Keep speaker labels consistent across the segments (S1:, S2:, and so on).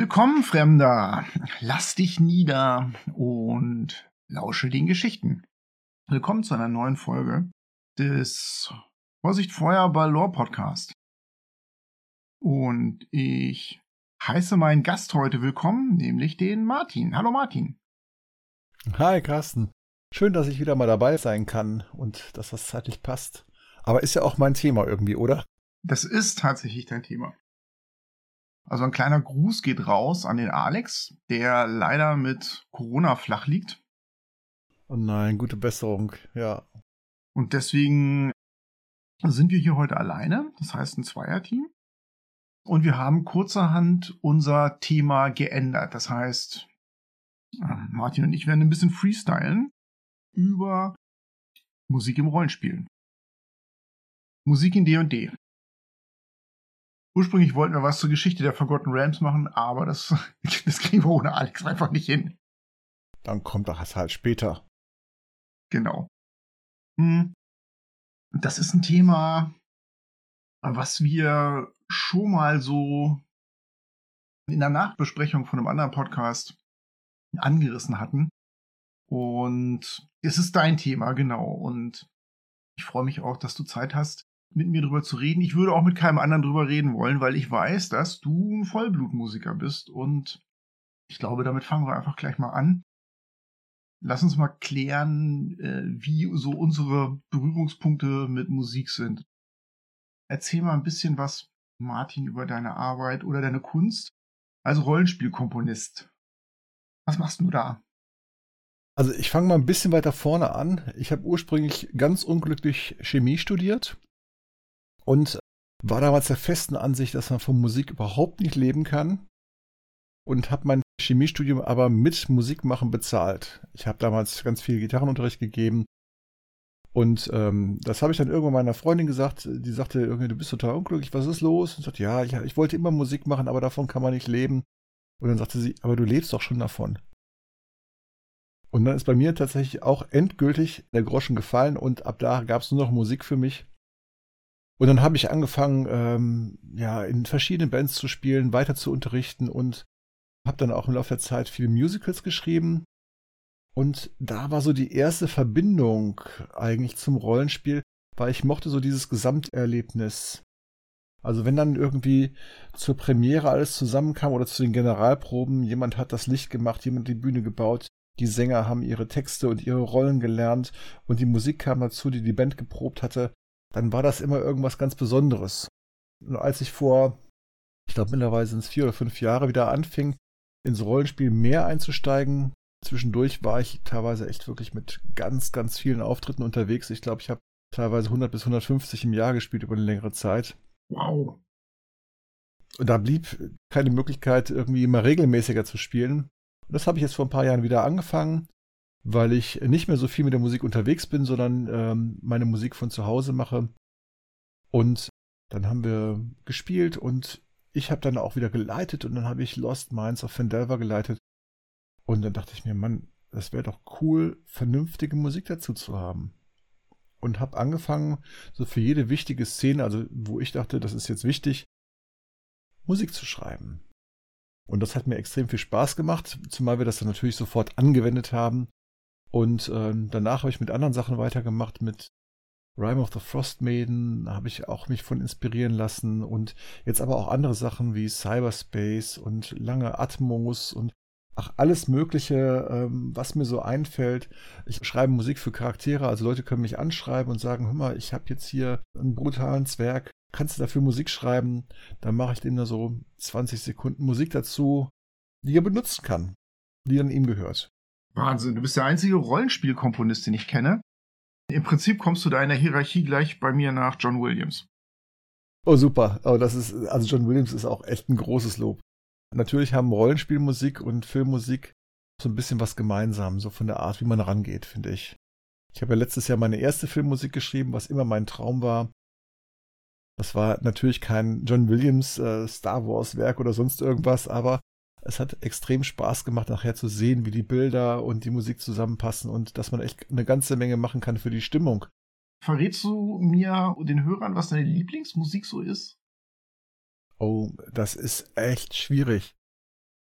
S1: Willkommen, Fremder. Lass dich nieder und lausche den Geschichten. Willkommen zu einer neuen Folge des Vorsicht Feuer Ballor Podcast. Und ich heiße meinen Gast heute willkommen, nämlich den Martin. Hallo Martin.
S2: Hi Carsten. Schön, dass ich wieder mal dabei sein kann und dass das zeitlich passt. Aber ist ja auch mein Thema irgendwie, oder?
S1: Das ist tatsächlich dein Thema. Also ein kleiner Gruß geht raus an den Alex, der leider mit Corona flach liegt.
S2: Oh nein, gute Besserung, ja.
S1: Und deswegen sind wir hier heute alleine, das heißt ein Zweierteam. Und wir haben kurzerhand unser Thema geändert. Das heißt, äh, Martin und ich werden ein bisschen freestylen über Musik im Rollenspiel. Musik in D&D. Ursprünglich wollten wir was zur Geschichte der Forgotten Realms machen, aber das, das kriegen wir ohne Alex einfach nicht hin.
S2: Dann kommt das halt später.
S1: Genau. Hm. Das ist ein Thema, was wir schon mal so in der Nachbesprechung von einem anderen Podcast angerissen hatten. Und es ist dein Thema, genau. Und ich freue mich auch, dass du Zeit hast, mit mir drüber zu reden. Ich würde auch mit keinem anderen drüber reden wollen, weil ich weiß, dass du ein Vollblutmusiker bist und ich glaube, damit fangen wir einfach gleich mal an. Lass uns mal klären, äh, wie so unsere Berührungspunkte mit Musik sind. Erzähl mal ein bisschen was, Martin, über deine Arbeit oder deine Kunst als Rollenspielkomponist. Was machst du da?
S2: Also ich fange mal ein bisschen weiter vorne an. Ich habe ursprünglich ganz unglücklich Chemie studiert und war damals der festen Ansicht, dass man von Musik überhaupt nicht leben kann und habe mein Chemiestudium aber mit Musikmachen bezahlt. Ich habe damals ganz viel Gitarrenunterricht gegeben und ähm, das habe ich dann irgendwann meiner Freundin gesagt. Die sagte irgendwie, du bist total unglücklich, was ist los? Und sagte, ja, ich, ich wollte immer Musik machen, aber davon kann man nicht leben. Und dann sagte sie, aber du lebst doch schon davon. Und dann ist bei mir tatsächlich auch endgültig der Groschen gefallen und ab da gab es nur noch Musik für mich. Und dann habe ich angefangen, ähm, ja, in verschiedenen Bands zu spielen, weiter zu unterrichten und habe dann auch im Laufe der Zeit viele Musicals geschrieben. Und da war so die erste Verbindung eigentlich zum Rollenspiel, weil ich mochte so dieses Gesamterlebnis. Also wenn dann irgendwie zur Premiere alles zusammenkam oder zu den Generalproben, jemand hat das Licht gemacht, jemand die Bühne gebaut, die Sänger haben ihre Texte und ihre Rollen gelernt und die Musik kam dazu, die die Band geprobt hatte, dann war das immer irgendwas ganz Besonderes. Und als ich vor, ich glaube mittlerweile sind es vier oder fünf Jahre wieder anfing, ins Rollenspiel mehr einzusteigen, zwischendurch war ich teilweise echt wirklich mit ganz, ganz vielen Auftritten unterwegs. Ich glaube, ich habe teilweise 100 bis 150 im Jahr gespielt über eine längere Zeit.
S1: Wow.
S2: Und da blieb keine Möglichkeit, irgendwie immer regelmäßiger zu spielen. Und das habe ich jetzt vor ein paar Jahren wieder angefangen weil ich nicht mehr so viel mit der Musik unterwegs bin, sondern ähm, meine Musik von zu Hause mache. Und dann haben wir gespielt und ich habe dann auch wieder geleitet und dann habe ich Lost Minds of Fandelver geleitet. Und dann dachte ich mir, Mann, das wäre doch cool, vernünftige Musik dazu zu haben. Und habe angefangen, so für jede wichtige Szene, also wo ich dachte, das ist jetzt wichtig, Musik zu schreiben. Und das hat mir extrem viel Spaß gemacht, zumal wir das dann natürlich sofort angewendet haben und äh, danach habe ich mit anderen Sachen weitergemacht, mit Rime of the Frost Maiden habe ich auch mich von inspirieren lassen und jetzt aber auch andere Sachen wie Cyberspace und lange Atmos und ach, alles Mögliche, ähm, was mir so einfällt. Ich schreibe Musik für Charaktere, also Leute können mich anschreiben und sagen, hör mal, ich habe jetzt hier einen brutalen Zwerg, kannst du dafür Musik schreiben? Dann mache ich dem da so 20 Sekunden Musik dazu, die er benutzen kann, die dann ihm gehört.
S1: Wahnsinn, du bist der einzige Rollenspielkomponist, den ich kenne. Im Prinzip kommst du da in der Hierarchie gleich bei mir nach John Williams.
S2: Oh, super. Oh, das ist, also John Williams ist auch echt ein großes Lob. Natürlich haben Rollenspielmusik und Filmmusik so ein bisschen was gemeinsam, so von der Art, wie man rangeht, finde ich. Ich habe ja letztes Jahr meine erste Filmmusik geschrieben, was immer mein Traum war. Das war natürlich kein John Williams äh, Star Wars Werk oder sonst irgendwas, aber es hat extrem Spaß gemacht, nachher zu sehen, wie die Bilder und die Musik zusammenpassen und dass man echt eine ganze Menge machen kann für die Stimmung.
S1: Verrätst du mir und den Hörern, was deine Lieblingsmusik so ist?
S2: Oh, das ist echt schwierig.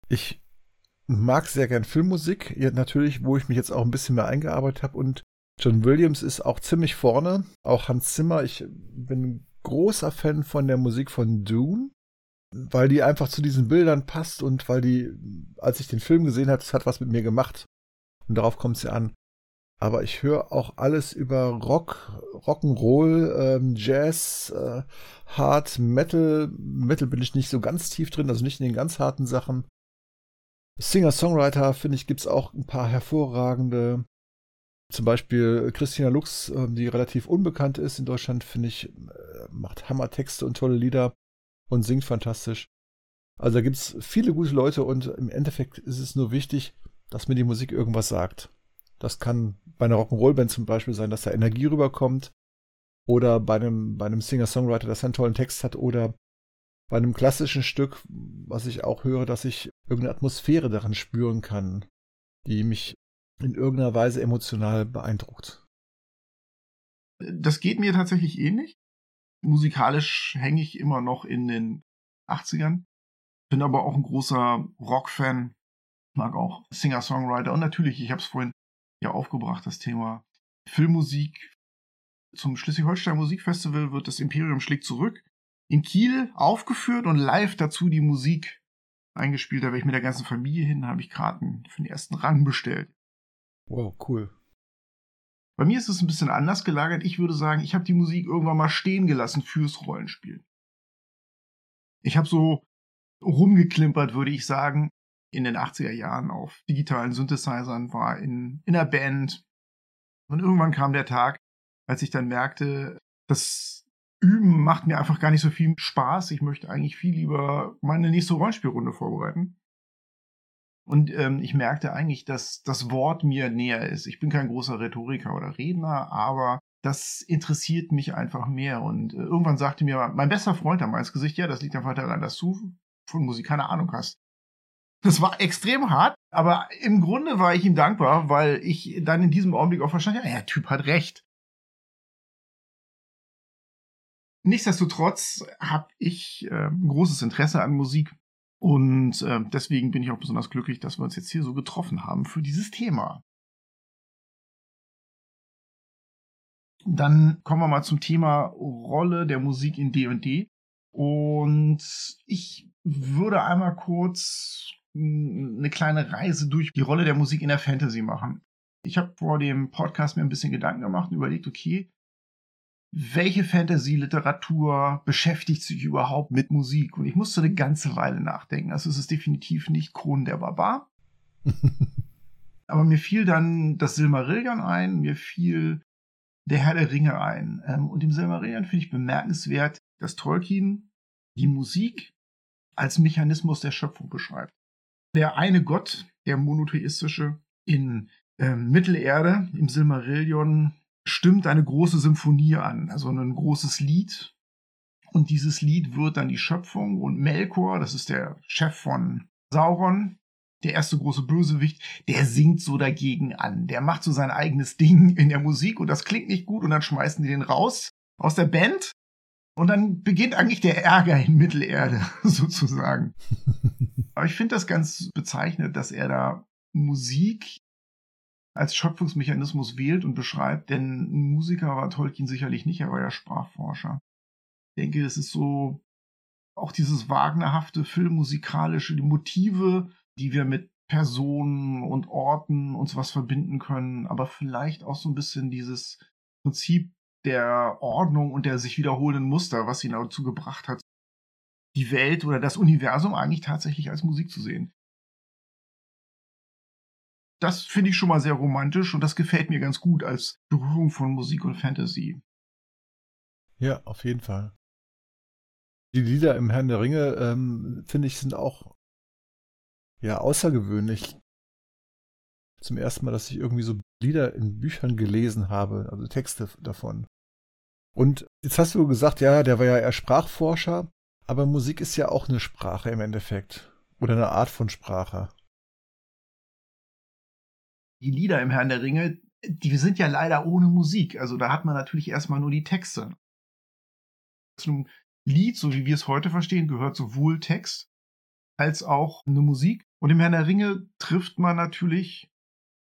S2: Ich mag sehr gern Filmmusik, ja, natürlich, wo ich mich jetzt auch ein bisschen mehr eingearbeitet habe und John Williams ist auch ziemlich vorne, auch Hans Zimmer. Ich bin großer Fan von der Musik von Dune, weil die einfach zu diesen Bildern passt und weil die, als ich den Film gesehen habe, das hat was mit mir gemacht. Und darauf kommt es ja an. Aber ich höre auch alles über Rock, Rock'n'Roll, ähm, Jazz, äh, Hard, Metal. Metal bin ich nicht so ganz tief drin, also nicht in den ganz harten Sachen. Singer-Songwriter, finde ich, gibt es auch ein paar hervorragende. Zum Beispiel Christina Lux, ähm, die relativ unbekannt ist in Deutschland, finde ich, äh, macht Hammertexte und tolle Lieder und singt fantastisch. Also da gibt es viele gute Leute und im Endeffekt ist es nur wichtig, dass mir die Musik irgendwas sagt. Das kann bei einer Rock'n'Roll-Band zum Beispiel sein, dass da Energie rüberkommt. Oder bei einem, bei einem Singer-Songwriter, dass er einen tollen Text hat. Oder bei einem klassischen Stück, was ich auch höre, dass ich irgendeine Atmosphäre daran spüren kann, die mich in irgendeiner Weise emotional beeindruckt.
S1: Das geht mir tatsächlich ähnlich. Musikalisch hänge ich immer noch in den 80ern. Bin aber auch ein großer Rock-Fan. Mag auch Singer-Songwriter. Und natürlich, ich habe es vorhin ja aufgebracht, das Thema Filmmusik. Zum Schleswig-Holstein Musikfestival wird das Imperium schlägt zurück in Kiel aufgeführt und live dazu die Musik eingespielt. Da wäre ich mit der ganzen Familie hin, habe ich Karten für den ersten Rang bestellt.
S2: Wow, cool.
S1: Bei mir ist es ein bisschen anders gelagert. Ich würde sagen, ich habe die Musik irgendwann mal stehen gelassen fürs Rollenspiel. Ich habe so rumgeklimpert, würde ich sagen, in den 80er Jahren auf digitalen Synthesizern, war in, in einer Band. Und irgendwann kam der Tag, als ich dann merkte, das Üben macht mir einfach gar nicht so viel Spaß. Ich möchte eigentlich viel lieber meine nächste Rollenspielrunde vorbereiten. Und ähm, ich merkte eigentlich, dass das Wort mir näher ist. Ich bin kein großer Rhetoriker oder Redner, aber das interessiert mich einfach mehr. Und äh, irgendwann sagte mir mein bester Freund am Gesicht, ja, das liegt einfach daran, dass du von Musik keine Ahnung hast. Das war extrem hart, aber im Grunde war ich ihm dankbar, weil ich dann in diesem Augenblick auch verstanden, ja, der Typ hat recht. Nichtsdestotrotz habe ich äh, großes Interesse an Musik und äh, deswegen bin ich auch besonders glücklich, dass wir uns jetzt hier so getroffen haben für dieses Thema. Dann kommen wir mal zum Thema Rolle der Musik in D&D. Und ich würde einmal kurz eine kleine Reise durch die Rolle der Musik in der Fantasy machen. Ich habe vor dem Podcast mir ein bisschen Gedanken gemacht und überlegt, okay, welche Fantasy-Literatur beschäftigt sich überhaupt mit Musik? Und ich musste eine ganze Weile nachdenken. Also es ist definitiv nicht Kronen der Barbar. Aber mir fiel dann das Silmarillion ein, mir fiel der Herr der Ringe ein. Ähm, und im Silmarillion finde ich bemerkenswert, dass Tolkien die Musik als Mechanismus der Schöpfung beschreibt. Der eine Gott, der monotheistische, in ähm, Mittelerde, im Silmarillion stimmt eine große Symphonie an, also ein großes Lied. Und dieses Lied wird dann die Schöpfung und Melkor, das ist der Chef von Sauron, der erste große Bösewicht, der singt so dagegen an. Der macht so sein eigenes Ding in der Musik und das klingt nicht gut und dann schmeißen die den raus aus der Band. Und dann beginnt eigentlich der Ärger in Mittelerde, sozusagen. Aber ich finde das ganz bezeichnend, dass er da Musik als Schöpfungsmechanismus wählt und beschreibt, denn ein Musiker war Tolkien sicherlich nicht, er war ja Sprachforscher. Ich denke, es ist so auch dieses Wagnerhafte, filmmusikalische, die Motive, die wir mit Personen und Orten uns was verbinden können, aber vielleicht auch so ein bisschen dieses Prinzip der Ordnung und der sich wiederholenden Muster, was ihn dazu gebracht hat, die Welt oder das Universum eigentlich tatsächlich als Musik zu sehen das finde ich schon mal sehr romantisch und das gefällt mir ganz gut als Berührung von Musik und Fantasy.
S2: Ja, auf jeden Fall. Die Lieder im Herrn der Ringe, ähm, finde ich, sind auch ja außergewöhnlich. Zum ersten Mal, dass ich irgendwie so Lieder in Büchern gelesen habe, also Texte davon. Und jetzt hast du gesagt, ja, der war ja eher Sprachforscher, aber Musik ist ja auch eine Sprache im Endeffekt. Oder eine Art von Sprache
S1: die Lieder im Herrn der Ringe, die sind ja leider ohne Musik. Also da hat man natürlich erstmal nur die Texte. Zu einem Lied, so wie wir es heute verstehen, gehört sowohl Text als auch eine Musik. Und im Herrn der Ringe trifft man natürlich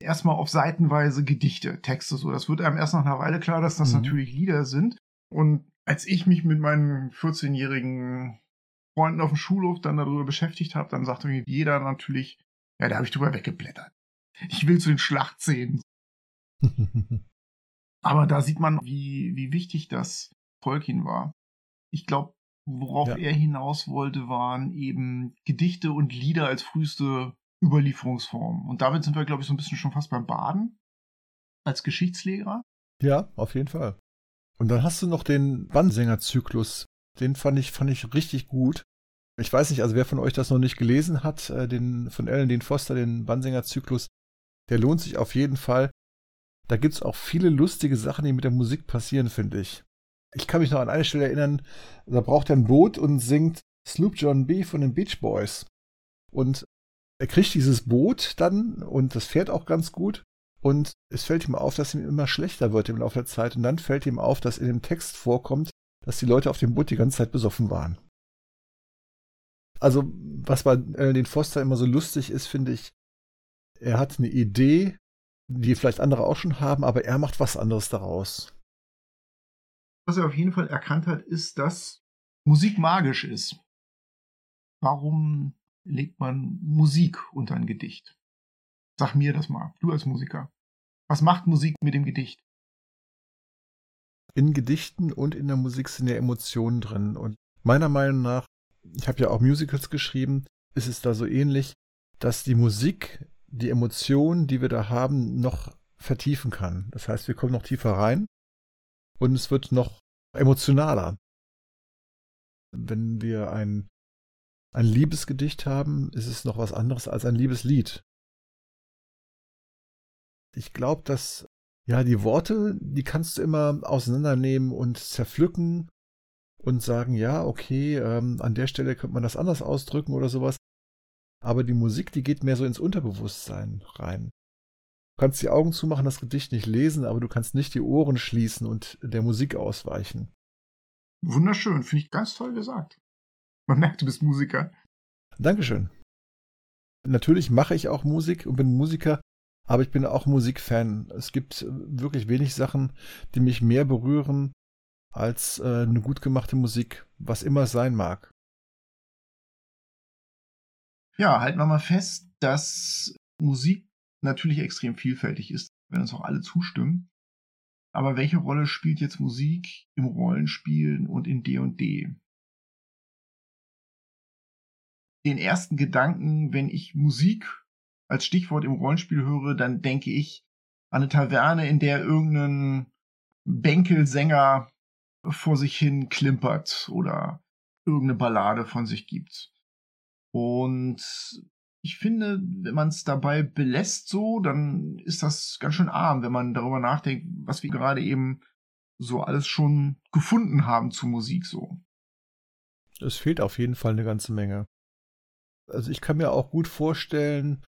S1: erstmal auf seitenweise Gedichte, Texte so. Das wird einem erst nach einer Weile klar, dass das mhm. natürlich Lieder sind. Und als ich mich mit meinen 14-jährigen Freunden auf dem Schulhof dann darüber beschäftigt habe, dann sagte mir jeder natürlich, ja, da habe ich drüber weggeblättert. Ich will zu den Schlachtszenen. Aber da sieht man, wie, wie wichtig das Tolkien war. Ich glaube, worauf ja. er hinaus wollte, waren eben Gedichte und Lieder als früheste Überlieferungsform. Und damit sind wir, glaube ich, so ein bisschen schon fast beim Baden als Geschichtslehrer.
S2: Ja, auf jeden Fall. Und dann hast du noch den Bandsänger-Zyklus. Den fand ich, fand ich richtig gut. Ich weiß nicht, also wer von euch das noch nicht gelesen hat, äh, den von Ellen Dean Foster, den Bandsänger-Zyklus, der lohnt sich auf jeden Fall. Da gibt es auch viele lustige Sachen, die mit der Musik passieren, finde ich. Ich kann mich noch an eine Stelle erinnern, da braucht er ein Boot und singt Sloop John B. von den Beach Boys. Und er kriegt dieses Boot dann und das fährt auch ganz gut. Und es fällt ihm auf, dass ihm immer schlechter wird im Laufe der Zeit. Und dann fällt ihm auf, dass in dem Text vorkommt, dass die Leute auf dem Boot die ganze Zeit besoffen waren. Also, was bei den Foster immer so lustig ist, finde ich, er hat eine Idee, die vielleicht andere auch schon haben, aber er macht was anderes daraus.
S1: Was er auf jeden Fall erkannt hat, ist, dass Musik magisch ist. Warum legt man Musik unter ein Gedicht? Sag mir das mal, du als Musiker. Was macht Musik mit dem Gedicht?
S2: In Gedichten und in der Musik sind ja Emotionen drin. Und meiner Meinung nach, ich habe ja auch Musicals geschrieben, ist es da so ähnlich, dass die Musik die Emotionen, die wir da haben, noch vertiefen kann. Das heißt, wir kommen noch tiefer rein und es wird noch emotionaler. Wenn wir ein ein Liebesgedicht haben, ist es noch was anderes als ein Liebeslied. Ich glaube, dass ja die Worte, die kannst du immer auseinandernehmen und zerpflücken und sagen, ja, okay, ähm, an der Stelle könnte man das anders ausdrücken oder sowas. Aber die Musik, die geht mehr so ins Unterbewusstsein rein. Du kannst die Augen zumachen, das Gedicht nicht lesen, aber du kannst nicht die Ohren schließen und der Musik ausweichen.
S1: Wunderschön, finde ich ganz toll gesagt. Man merkt, du bist Musiker.
S2: Dankeschön. Natürlich mache ich auch Musik und bin Musiker, aber ich bin auch Musikfan. Es gibt wirklich wenig Sachen, die mich mehr berühren als äh, eine gut gemachte Musik, was immer es sein mag.
S1: Ja, halten wir mal fest, dass Musik natürlich extrem vielfältig ist, wenn uns auch alle zustimmen. Aber welche Rolle spielt jetzt Musik im Rollenspielen und in D&D? &D? den ersten Gedanken, wenn ich Musik als Stichwort im Rollenspiel höre, dann denke ich an eine Taverne, in der irgendein Bänkelsänger vor sich hin klimpert oder irgendeine Ballade von sich gibt. Und ich finde, wenn man es dabei belässt so, dann ist das ganz schön arm, wenn man darüber nachdenkt, was wir gerade eben so alles schon gefunden haben zu Musik so.
S2: Es fehlt auf jeden Fall eine ganze Menge. Also ich kann mir auch gut vorstellen,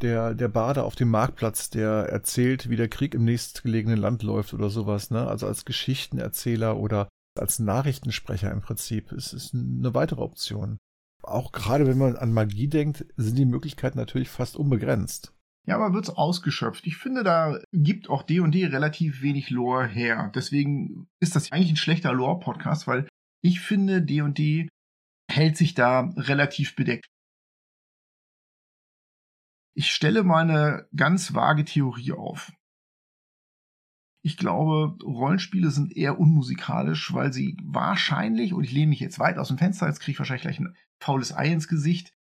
S2: der, der Bade auf dem Marktplatz, der erzählt, wie der Krieg im nächstgelegenen Land läuft oder sowas, ne? Also als Geschichtenerzähler oder als Nachrichtensprecher im Prinzip. Es ist eine weitere Option. Auch gerade wenn man an Magie denkt, sind die Möglichkeiten natürlich fast unbegrenzt.
S1: Ja, aber wird's ausgeschöpft. Ich finde, da gibt auch D&D relativ wenig Lore her. Deswegen ist das eigentlich ein schlechter Lore-Podcast, weil ich finde, D&D hält sich da relativ bedeckt. Ich stelle mal eine ganz vage Theorie auf. Ich glaube, Rollenspiele sind eher unmusikalisch, weil sie wahrscheinlich, und ich lehne mich jetzt weit aus dem Fenster, jetzt kriege ich wahrscheinlich gleich ein faules Ei ins Gesicht,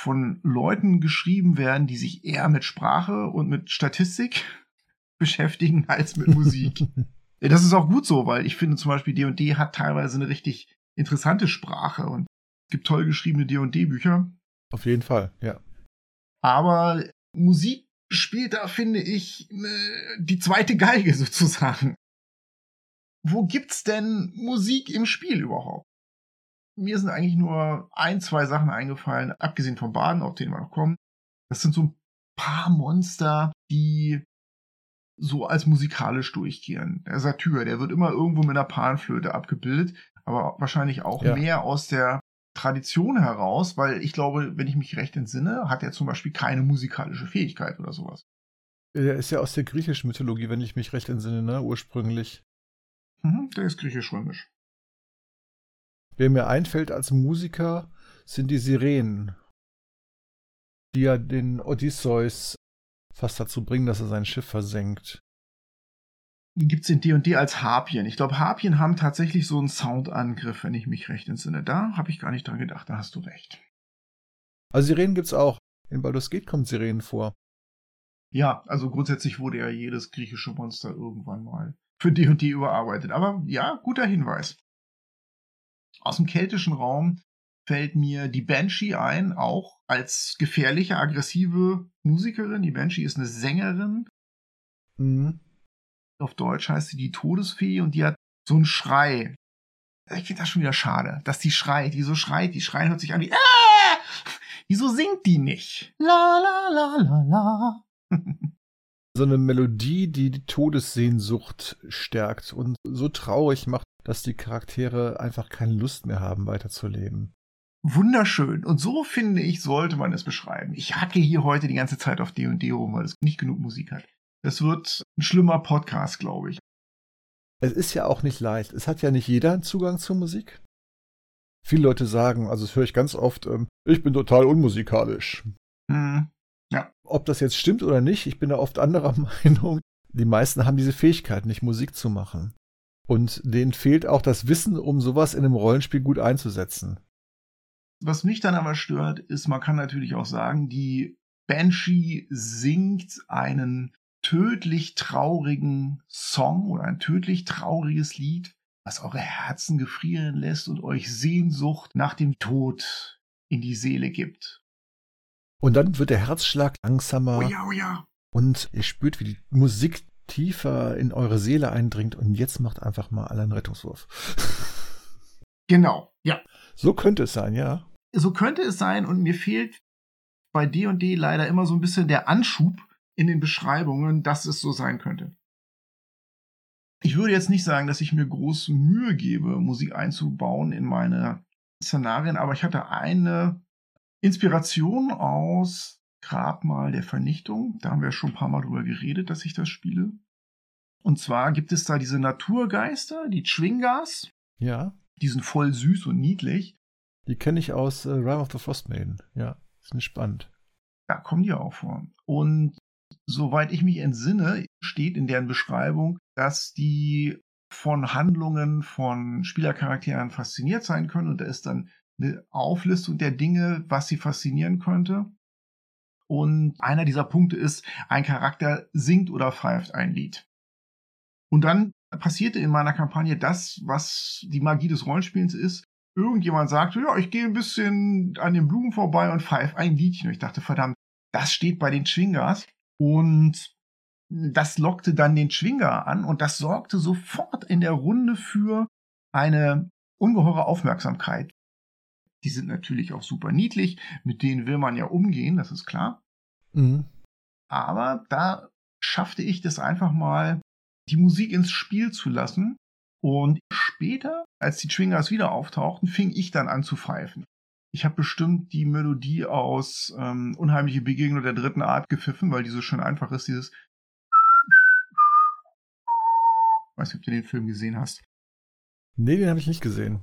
S1: von Leuten geschrieben werden, die sich eher mit Sprache und mit Statistik beschäftigen als mit Musik. das ist auch gut so, weil ich finde zum Beispiel D&D hat teilweise eine richtig interessante Sprache und es gibt toll geschriebene D&D-Bücher.
S2: Auf jeden Fall, ja.
S1: Aber Musik spielt da, finde ich, ne, die zweite Geige sozusagen. Wo gibt's denn Musik im Spiel überhaupt? Mir sind eigentlich nur ein, zwei Sachen eingefallen, abgesehen vom Baden, auf den wir noch kommen. Das sind so ein paar Monster, die so als musikalisch durchgehen. Der Satyr, der wird immer irgendwo mit einer Panflöte abgebildet, aber wahrscheinlich auch ja. mehr aus der Tradition heraus, weil ich glaube, wenn ich mich recht entsinne, hat er zum Beispiel keine musikalische Fähigkeit oder sowas.
S2: Er ist ja aus der griechischen Mythologie, wenn ich mich recht entsinne, ne? ursprünglich.
S1: Mhm, der ist griechisch-römisch.
S2: Wer mir einfällt als Musiker, sind die Sirenen, die ja den Odysseus fast dazu bringen, dass er sein Schiff versenkt.
S1: Die gibt es in D&D als Harpien. Ich glaube, Harpien haben tatsächlich so einen Soundangriff, wenn ich mich recht entsinne. Da habe ich gar nicht dran gedacht, da hast du recht.
S2: Also Sirenen gibt es auch. In Baldur's Gate kommt Sirenen vor.
S1: Ja, also grundsätzlich wurde ja jedes griechische Monster irgendwann mal für D&D überarbeitet. Aber ja, guter Hinweis. Aus dem keltischen Raum fällt mir die Banshee ein, auch als gefährliche, aggressive Musikerin. Die Banshee ist eine Sängerin. Mhm. Auf Deutsch heißt sie die Todesfee und die hat so einen Schrei. Ich finde das schon wieder schade, dass die schreit, die so schreit, die Schreien hört sich an wie äh! Wieso singt die nicht? La la la la la.
S2: so eine Melodie, die die Todessehnsucht stärkt und so traurig macht, dass die Charaktere einfach keine Lust mehr haben, weiterzuleben.
S1: Wunderschön. Und so finde ich, sollte man es beschreiben. Ich hacke hier heute die ganze Zeit auf D&D rum, weil es nicht genug Musik hat. Das wird ein schlimmer Podcast, glaube ich.
S2: Es ist ja auch nicht leicht. Es hat ja nicht jeder einen Zugang zur Musik. Viele Leute sagen, also das höre ich ganz oft, ähm, ich bin total unmusikalisch.
S1: Hm, ja.
S2: Ob das jetzt stimmt oder nicht, ich bin da oft anderer Meinung. Die meisten haben diese Fähigkeit, nicht Musik zu machen. Und denen fehlt auch das Wissen, um sowas in einem Rollenspiel gut einzusetzen.
S1: Was mich dann aber stört, ist, man kann natürlich auch sagen, die Banshee singt einen tödlich traurigen Song oder ein tödlich trauriges Lied, was eure Herzen gefrieren lässt und euch Sehnsucht nach dem Tod in die Seele gibt.
S2: Und dann wird der Herzschlag langsamer.
S1: Oh ja, oh ja.
S2: Und ihr spürt, wie die Musik tiefer in eure Seele eindringt und jetzt macht einfach mal alle einen Rettungswurf.
S1: Genau, ja.
S2: So könnte es sein, ja.
S1: So könnte es sein und mir fehlt bei D&D leider immer so ein bisschen der Anschub in den Beschreibungen, dass es so sein könnte. Ich würde jetzt nicht sagen, dass ich mir groß Mühe gebe, Musik einzubauen in meine Szenarien, aber ich hatte eine Inspiration aus Grabmal der Vernichtung. Da haben wir schon ein paar Mal drüber geredet, dass ich das spiele. Und zwar gibt es da diese Naturgeister, die Chwingas.
S2: Ja.
S1: Die sind voll süß und niedlich.
S2: Die kenne ich aus äh, Rime of the Frostmaiden. Ja, ist nicht spannend.
S1: Da kommen die auch vor. Und soweit ich mich entsinne, steht in deren Beschreibung, dass die von Handlungen von Spielercharakteren fasziniert sein können. Und da ist dann eine Auflistung der Dinge, was sie faszinieren könnte. Und einer dieser Punkte ist, ein Charakter singt oder pfeift ein Lied. Und dann passierte in meiner Kampagne das, was die Magie des Rollenspiels ist. Irgendjemand sagte, ja, ich gehe ein bisschen an den Blumen vorbei und pfeife ein Liedchen. Und ich dachte, verdammt, das steht bei den Schwingers. Und das lockte dann den Schwinger an und das sorgte sofort in der Runde für eine ungeheure Aufmerksamkeit. Die sind natürlich auch super niedlich, mit denen will man ja umgehen, das ist klar. Mhm. Aber da schaffte ich das einfach mal, die Musik ins Spiel zu lassen. Und später, als die Schwingers wieder auftauchten, fing ich dann an zu pfeifen. Ich habe bestimmt die Melodie aus ähm, Unheimliche Begegnung der dritten Art gepfiffen, weil die so schön einfach ist, dieses ich weiß nicht, ob du den Film gesehen hast.
S2: Nee, den habe ich nicht gesehen.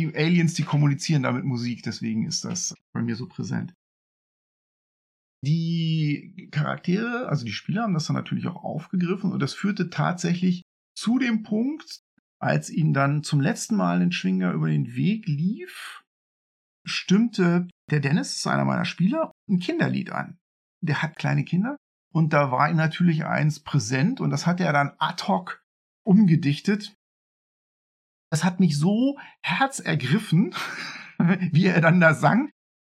S1: Die Aliens, die kommunizieren da mit Musik, deswegen ist das bei mir so präsent. Die Charaktere, also die Spieler, haben das dann natürlich auch aufgegriffen und das führte tatsächlich zu dem Punkt, als ihnen dann zum letzten Mal ein Schwinger über den Weg lief, stimmte der Dennis, einer meiner Spieler, ein Kinderlied an. Der hat kleine Kinder und da war ihm natürlich eins präsent und das hat er dann ad hoc umgedichtet. Das hat mich so herzergriffen, wie er dann da sang,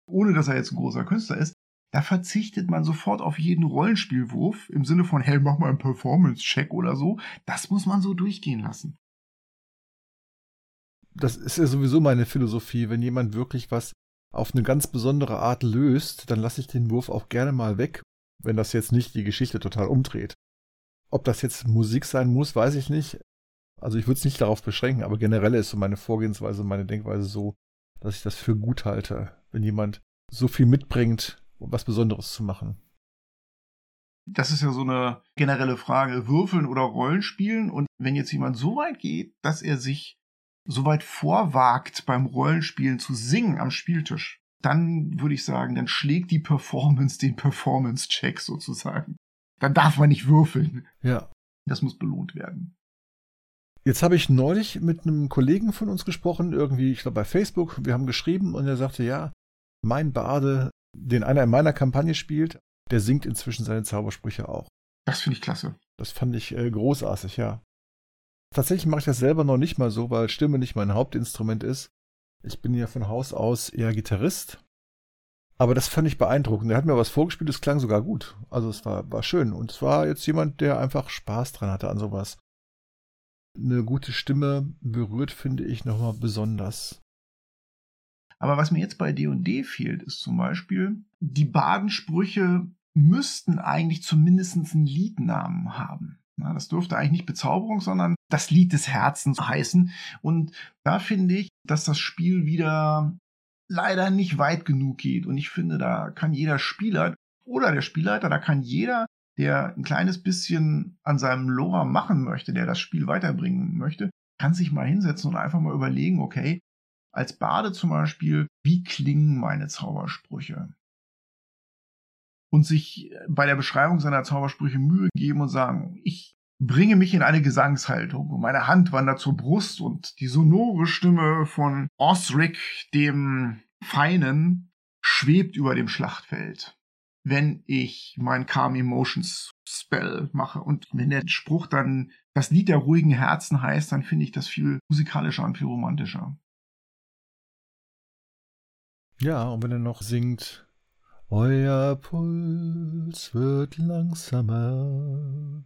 S1: ohne dass er jetzt ein großer Künstler ist. Da verzichtet man sofort auf jeden Rollenspielwurf im Sinne von, hey, mach mal einen Performance-Check oder so. Das muss man so durchgehen lassen
S2: das ist ja sowieso meine Philosophie. Wenn jemand wirklich was auf eine ganz besondere Art löst, dann lasse ich den Wurf auch gerne mal weg, wenn das jetzt nicht die Geschichte total umdreht. Ob das jetzt Musik sein muss, weiß ich nicht. Also ich würde es nicht darauf beschränken, aber generell ist so meine Vorgehensweise, meine Denkweise so, dass ich das für gut halte, wenn jemand so viel mitbringt, um was Besonderes zu machen.
S1: Das ist ja so eine generelle Frage, Würfeln oder Rollenspielen. Und wenn jetzt jemand so weit geht, dass er sich so weit vorwagt, beim Rollenspielen zu singen am Spieltisch, dann würde ich sagen, dann schlägt die Performance den Performance-Check sozusagen. Dann darf man nicht würfeln.
S2: Ja.
S1: Das muss belohnt werden.
S2: Jetzt habe ich neulich mit einem Kollegen von uns gesprochen, irgendwie, ich glaube bei Facebook, wir haben geschrieben und er sagte, ja, mein Bade, den einer in meiner Kampagne spielt, der singt inzwischen seine Zaubersprüche auch.
S1: Das finde ich klasse.
S2: Das fand ich äh, großartig, ja. Tatsächlich mache ich das selber noch nicht mal so, weil Stimme nicht mein Hauptinstrument ist. Ich bin ja von Haus aus eher Gitarrist. Aber das fand ich beeindruckend. Er hat mir was vorgespielt, es klang sogar gut. Also es war, war schön. Und es war jetzt jemand, der einfach Spaß dran hatte an sowas. Eine gute Stimme berührt, finde ich, nochmal besonders.
S1: Aber was mir jetzt bei D&D fehlt, ist zum Beispiel, die Badensprüche müssten eigentlich zumindest einen Liednamen haben. Na, das dürfte eigentlich nicht Bezauberung, sondern das Lied des Herzens heißen. Und da finde ich, dass das Spiel wieder leider nicht weit genug geht. Und ich finde, da kann jeder Spieler oder der Spielleiter, da kann jeder, der ein kleines bisschen an seinem Lore machen möchte, der das Spiel weiterbringen möchte, kann sich mal hinsetzen und einfach mal überlegen, okay, als Bade zum Beispiel, wie klingen meine Zaubersprüche? Und sich bei der Beschreibung seiner Zaubersprüche Mühe geben und sagen, ich bringe mich in eine Gesangshaltung und meine Hand wandert zur Brust und die sonore Stimme von Osric, dem Feinen, schwebt über dem Schlachtfeld. Wenn ich mein Calm Emotions Spell mache und wenn der Spruch dann das Lied der ruhigen Herzen heißt, dann finde ich das viel musikalischer und viel romantischer.
S2: Ja, und wenn er noch singt, euer Puls wird langsamer.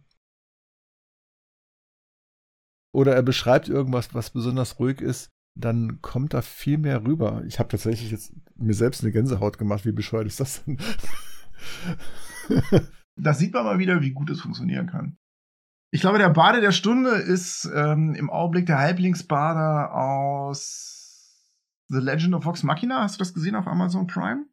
S2: Oder er beschreibt irgendwas, was besonders ruhig ist, dann kommt da viel mehr rüber. Ich habe tatsächlich jetzt mir selbst eine Gänsehaut gemacht. Wie bescheuert ist das denn?
S1: da sieht man mal wieder, wie gut es funktionieren kann. Ich glaube, der Bade der Stunde ist ähm, im Augenblick der Halblingsbader aus The Legend of Vox Machina, hast du das gesehen auf Amazon Prime?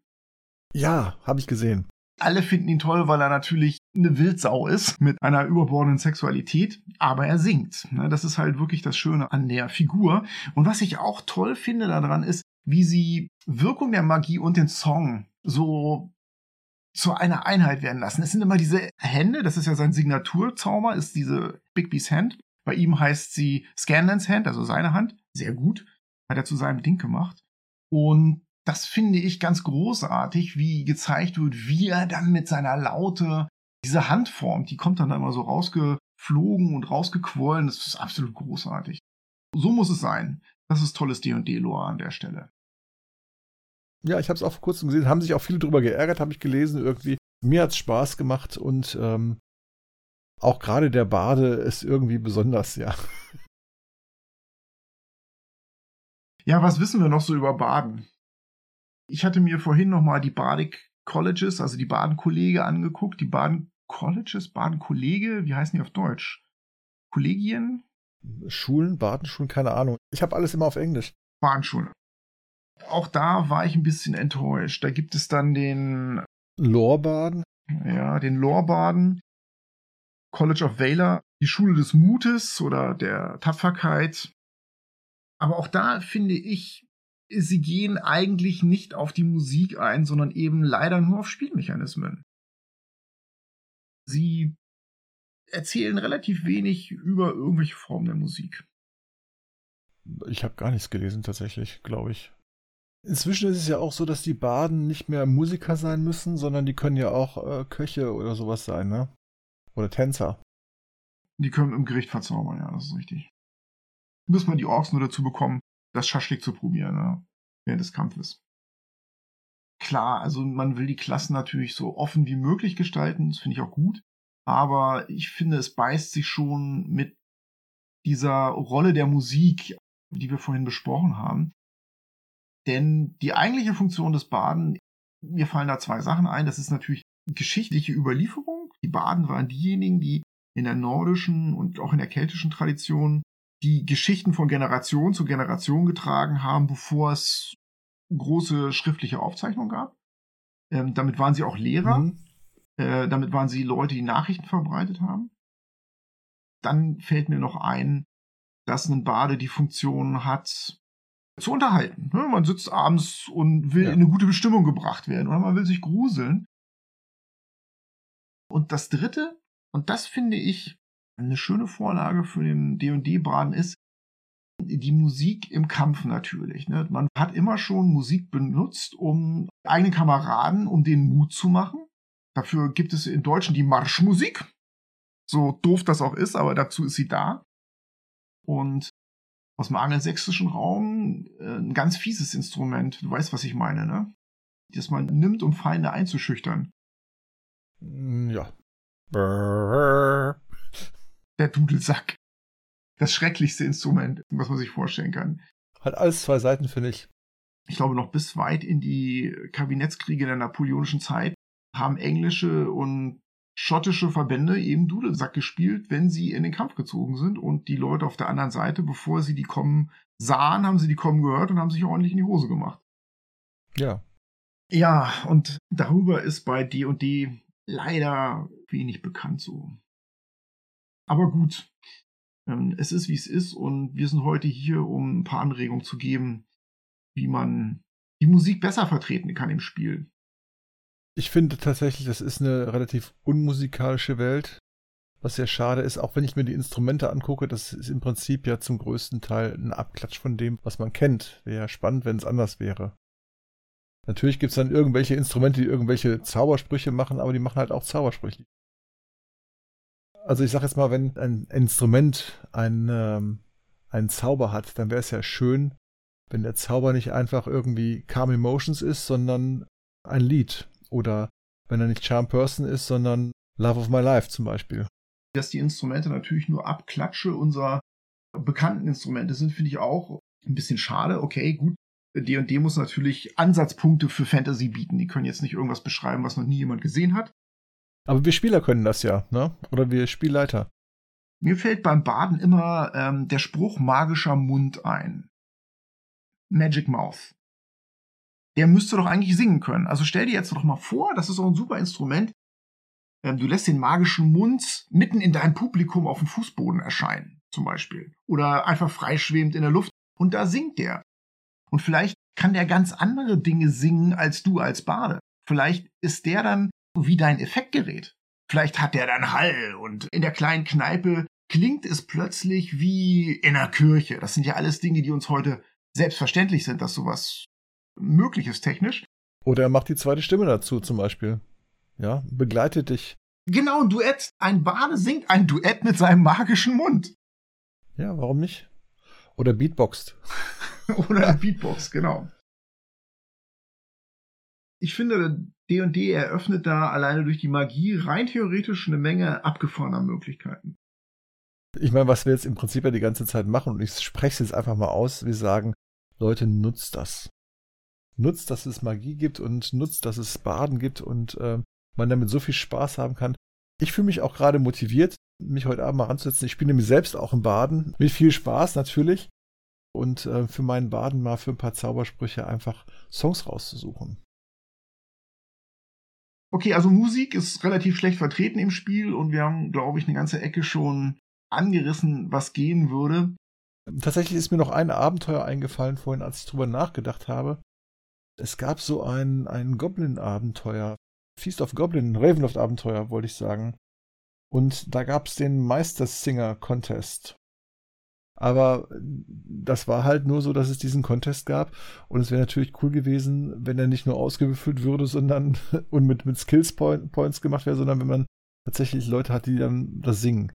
S2: Ja, habe ich gesehen.
S1: Alle finden ihn toll, weil er natürlich eine Wildsau ist mit einer überbordenden Sexualität, aber er singt. Ne, das ist halt wirklich das Schöne an der Figur. Und was ich auch toll finde daran ist, wie sie Wirkung der Magie und den Song so zu einer Einheit werden lassen. Es sind immer diese Hände, das ist ja sein Signaturzauber, ist diese Bigby's Hand. Bei ihm heißt sie Scanlans Hand, also seine Hand. Sehr gut hat er zu seinem Ding gemacht. Und das finde ich ganz großartig, wie gezeigt wird, wie er dann mit seiner Laute diese Hand formt. Die kommt dann immer so rausgeflogen und rausgequollen. Das ist absolut großartig. So muss es sein. Das ist tolles D&D-Lore an der Stelle.
S2: Ja, ich habe es auch vor kurzem gesehen. Haben sich auch viele drüber geärgert, habe ich gelesen irgendwie. Mir hat es Spaß gemacht und ähm, auch gerade der Bade ist irgendwie besonders, ja.
S1: Ja, was wissen wir noch so über Baden? Ich hatte mir vorhin nochmal die Bardic Colleges, also die Baden-Kollege angeguckt. Die Baden Colleges, Baden-Kollege, wie heißen die auf Deutsch? Kollegien?
S2: Schulen, Badenschulen, keine Ahnung. Ich habe alles immer auf Englisch.
S1: Badenschulen. Auch da war ich ein bisschen enttäuscht. Da gibt es dann den
S2: Lorbaden.
S1: Ja, den Lorbaden. College of Valor, die Schule des Mutes oder der Tapferkeit. Aber auch da finde ich, sie gehen eigentlich nicht auf die Musik ein, sondern eben leider nur auf Spielmechanismen. Sie erzählen relativ wenig über irgendwelche Formen der Musik.
S2: Ich habe gar nichts gelesen tatsächlich, glaube ich. Inzwischen ist es ja auch so, dass die Baden nicht mehr Musiker sein müssen, sondern die können ja auch äh, Köche oder sowas sein, ne? Oder Tänzer.
S1: Die können im Gericht verzaubern, ja, das ist richtig muss man die Orks nur dazu bekommen, das Schaschlik zu probieren, ne? während des Kampfes. Klar, also man will die Klassen natürlich so offen wie möglich gestalten, das finde ich auch gut, aber ich finde, es beißt sich schon mit dieser Rolle der Musik, die wir vorhin besprochen haben. Denn die eigentliche Funktion des Baden, mir fallen da zwei Sachen ein. Das ist natürlich geschichtliche Überlieferung. Die Baden waren diejenigen, die in der nordischen und auch in der keltischen Tradition die Geschichten von Generation zu Generation getragen haben, bevor es große schriftliche Aufzeichnungen gab. Ähm, damit waren sie auch Lehrer. Mhm. Äh, damit waren sie Leute, die Nachrichten verbreitet haben. Dann fällt mir noch ein, dass ein Bade die Funktion hat, zu unterhalten. Ne? Man sitzt abends und will ja. in eine gute Bestimmung gebracht werden oder man will sich gruseln. Und das Dritte, und das finde ich eine schöne Vorlage für den D&D-Braten ist, die Musik im Kampf natürlich. Ne? Man hat immer schon Musik benutzt, um eigenen Kameraden, um den Mut zu machen. Dafür gibt es in Deutschen die Marschmusik. So doof das auch ist, aber dazu ist sie da. Und aus dem angelsächsischen Raum äh, ein ganz fieses Instrument. Du weißt, was ich meine, ne? Das man nimmt, um Feinde einzuschüchtern.
S2: Mm, ja.
S1: Der Dudelsack. Das schrecklichste Instrument, was man sich vorstellen kann.
S2: Hat alles zwei Seiten, finde ich.
S1: Ich glaube, noch bis weit in die Kabinettskriege der napoleonischen Zeit haben englische und schottische Verbände eben Dudelsack gespielt, wenn sie in den Kampf gezogen sind und die Leute auf der anderen Seite, bevor sie die kommen sahen, haben sie die kommen gehört und haben sich ordentlich in die Hose gemacht.
S2: Ja.
S1: Ja, und darüber ist bei D&D leider wenig bekannt so. Aber gut, ähm, es ist wie es ist und wir sind heute hier, um ein paar Anregungen zu geben, wie man die Musik besser vertreten kann im Spiel.
S2: Ich finde tatsächlich, das ist eine relativ unmusikalische Welt, was sehr schade ist. Auch wenn ich mir die Instrumente angucke, das ist im Prinzip ja zum größten Teil ein Abklatsch von dem, was man kennt. Wäre ja spannend, wenn es anders wäre. Natürlich gibt es dann irgendwelche Instrumente, die irgendwelche Zaubersprüche machen, aber die machen halt auch Zaubersprüche. Also ich sag jetzt mal, wenn ein Instrument ein, ähm, einen Zauber hat, dann wäre es ja schön, wenn der Zauber nicht einfach irgendwie Calm Emotions ist, sondern ein Lied. Oder wenn er nicht Charm Person ist, sondern Love of My Life zum Beispiel.
S1: Dass die Instrumente natürlich nur Abklatsche unserer bekannten Instrumente sind, finde ich auch ein bisschen schade. Okay, gut. D&D muss natürlich Ansatzpunkte für Fantasy bieten. Die können jetzt nicht irgendwas beschreiben, was noch nie jemand gesehen hat.
S2: Aber wir Spieler können das ja, ne? Oder wir Spielleiter.
S1: Mir fällt beim Baden immer ähm, der Spruch magischer Mund ein. Magic Mouth der müsste doch eigentlich singen können. Also stell dir jetzt doch mal vor, das ist auch ein super Instrument. Ähm, du lässt den magischen Mund mitten in deinem Publikum auf dem Fußboden erscheinen, zum Beispiel. Oder einfach freischwebend in der Luft. Und da singt der. Und vielleicht kann der ganz andere Dinge singen als du als Bade. Vielleicht ist der dann wie dein Effektgerät. Vielleicht hat der dann Hall und in der kleinen Kneipe klingt es plötzlich wie in der Kirche. Das sind ja alles Dinge, die uns heute selbstverständlich sind, dass sowas möglich ist technisch.
S2: Oder er macht die zweite Stimme dazu zum Beispiel. Ja, begleitet dich.
S1: Genau, ein Duett. Ein Bade singt ein Duett mit seinem magischen Mund.
S2: Ja, warum nicht? Oder Beatboxt.
S1: Oder Beatbox, genau. Ich finde, D&D eröffnet da alleine durch die Magie rein theoretisch eine Menge abgefahrener Möglichkeiten.
S2: Ich meine, was wir jetzt im Prinzip ja die ganze Zeit machen, und ich spreche es jetzt einfach mal aus, wir sagen, Leute, nutzt das nutzt, dass es Magie gibt und nutzt, dass es Baden gibt und äh, man damit so viel Spaß haben kann. Ich fühle mich auch gerade motiviert, mich heute Abend mal ranzusetzen. Ich spiele nämlich selbst auch im Baden mit viel Spaß natürlich und äh, für meinen Baden mal für ein paar Zaubersprüche einfach Songs rauszusuchen.
S1: Okay, also Musik ist relativ schlecht vertreten im Spiel und wir haben, glaube ich, eine ganze Ecke schon angerissen, was gehen würde.
S2: Tatsächlich ist mir noch ein Abenteuer eingefallen vorhin, als ich drüber nachgedacht habe. Es gab so ein, ein Goblin-Abenteuer. Feast of Goblin, Ravenloft-Abenteuer, wollte ich sagen. Und da gab es den Meistersinger-Contest. Aber das war halt nur so, dass es diesen Contest gab. Und es wäre natürlich cool gewesen, wenn er nicht nur ausgewürfelt würde, sondern und mit, mit Skills Points gemacht wäre, sondern wenn man tatsächlich Leute hat, die dann das singen.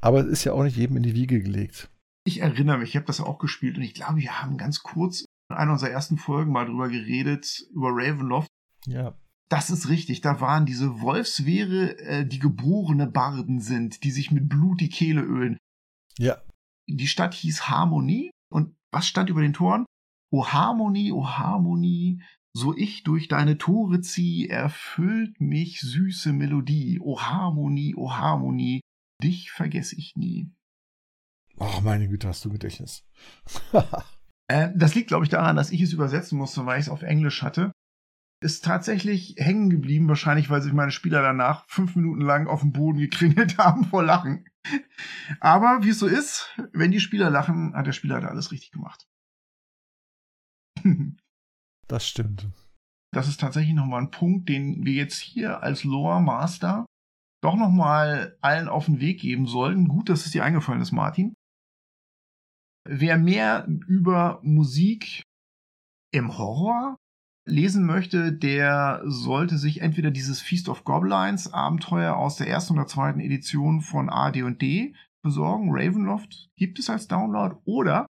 S2: Aber es ist ja auch nicht jedem in die Wiege gelegt.
S1: Ich erinnere mich, ich habe das auch gespielt und ich glaube, wir haben ganz kurz einer unserer ersten Folgen mal drüber geredet, über Ravenloft.
S2: Ja.
S1: Das ist richtig, da waren diese Wolfswehre, äh, die geborene Barden sind, die sich mit Blut die Kehle ölen.
S2: Ja.
S1: Die Stadt hieß Harmonie und was stand über den Toren? O Harmonie, o Harmonie, so ich durch deine Tore zieh, erfüllt mich süße Melodie. O Harmonie, o Harmonie, dich vergess ich nie.
S2: Ach, meine Güte, hast du Gedächtnis.
S1: Äh, das liegt, glaube ich, daran, dass ich es übersetzen musste, weil ich es auf Englisch hatte. Ist tatsächlich hängen geblieben, wahrscheinlich, weil sich meine Spieler danach fünf Minuten lang auf dem Boden gekringelt haben vor Lachen. Aber wie es so ist, wenn die Spieler lachen, hat der Spieler da alles richtig gemacht.
S2: das stimmt.
S1: Das ist tatsächlich nochmal ein Punkt, den wir jetzt hier als Lore Master doch nochmal allen auf den Weg geben sollten. Gut, dass es dir eingefallen ist, Martin. Wer mehr über Musik im Horror lesen möchte, der sollte sich entweder dieses Feast of Goblins Abenteuer aus der ersten oder zweiten Edition von AD&D besorgen. Ravenloft gibt es als Download oder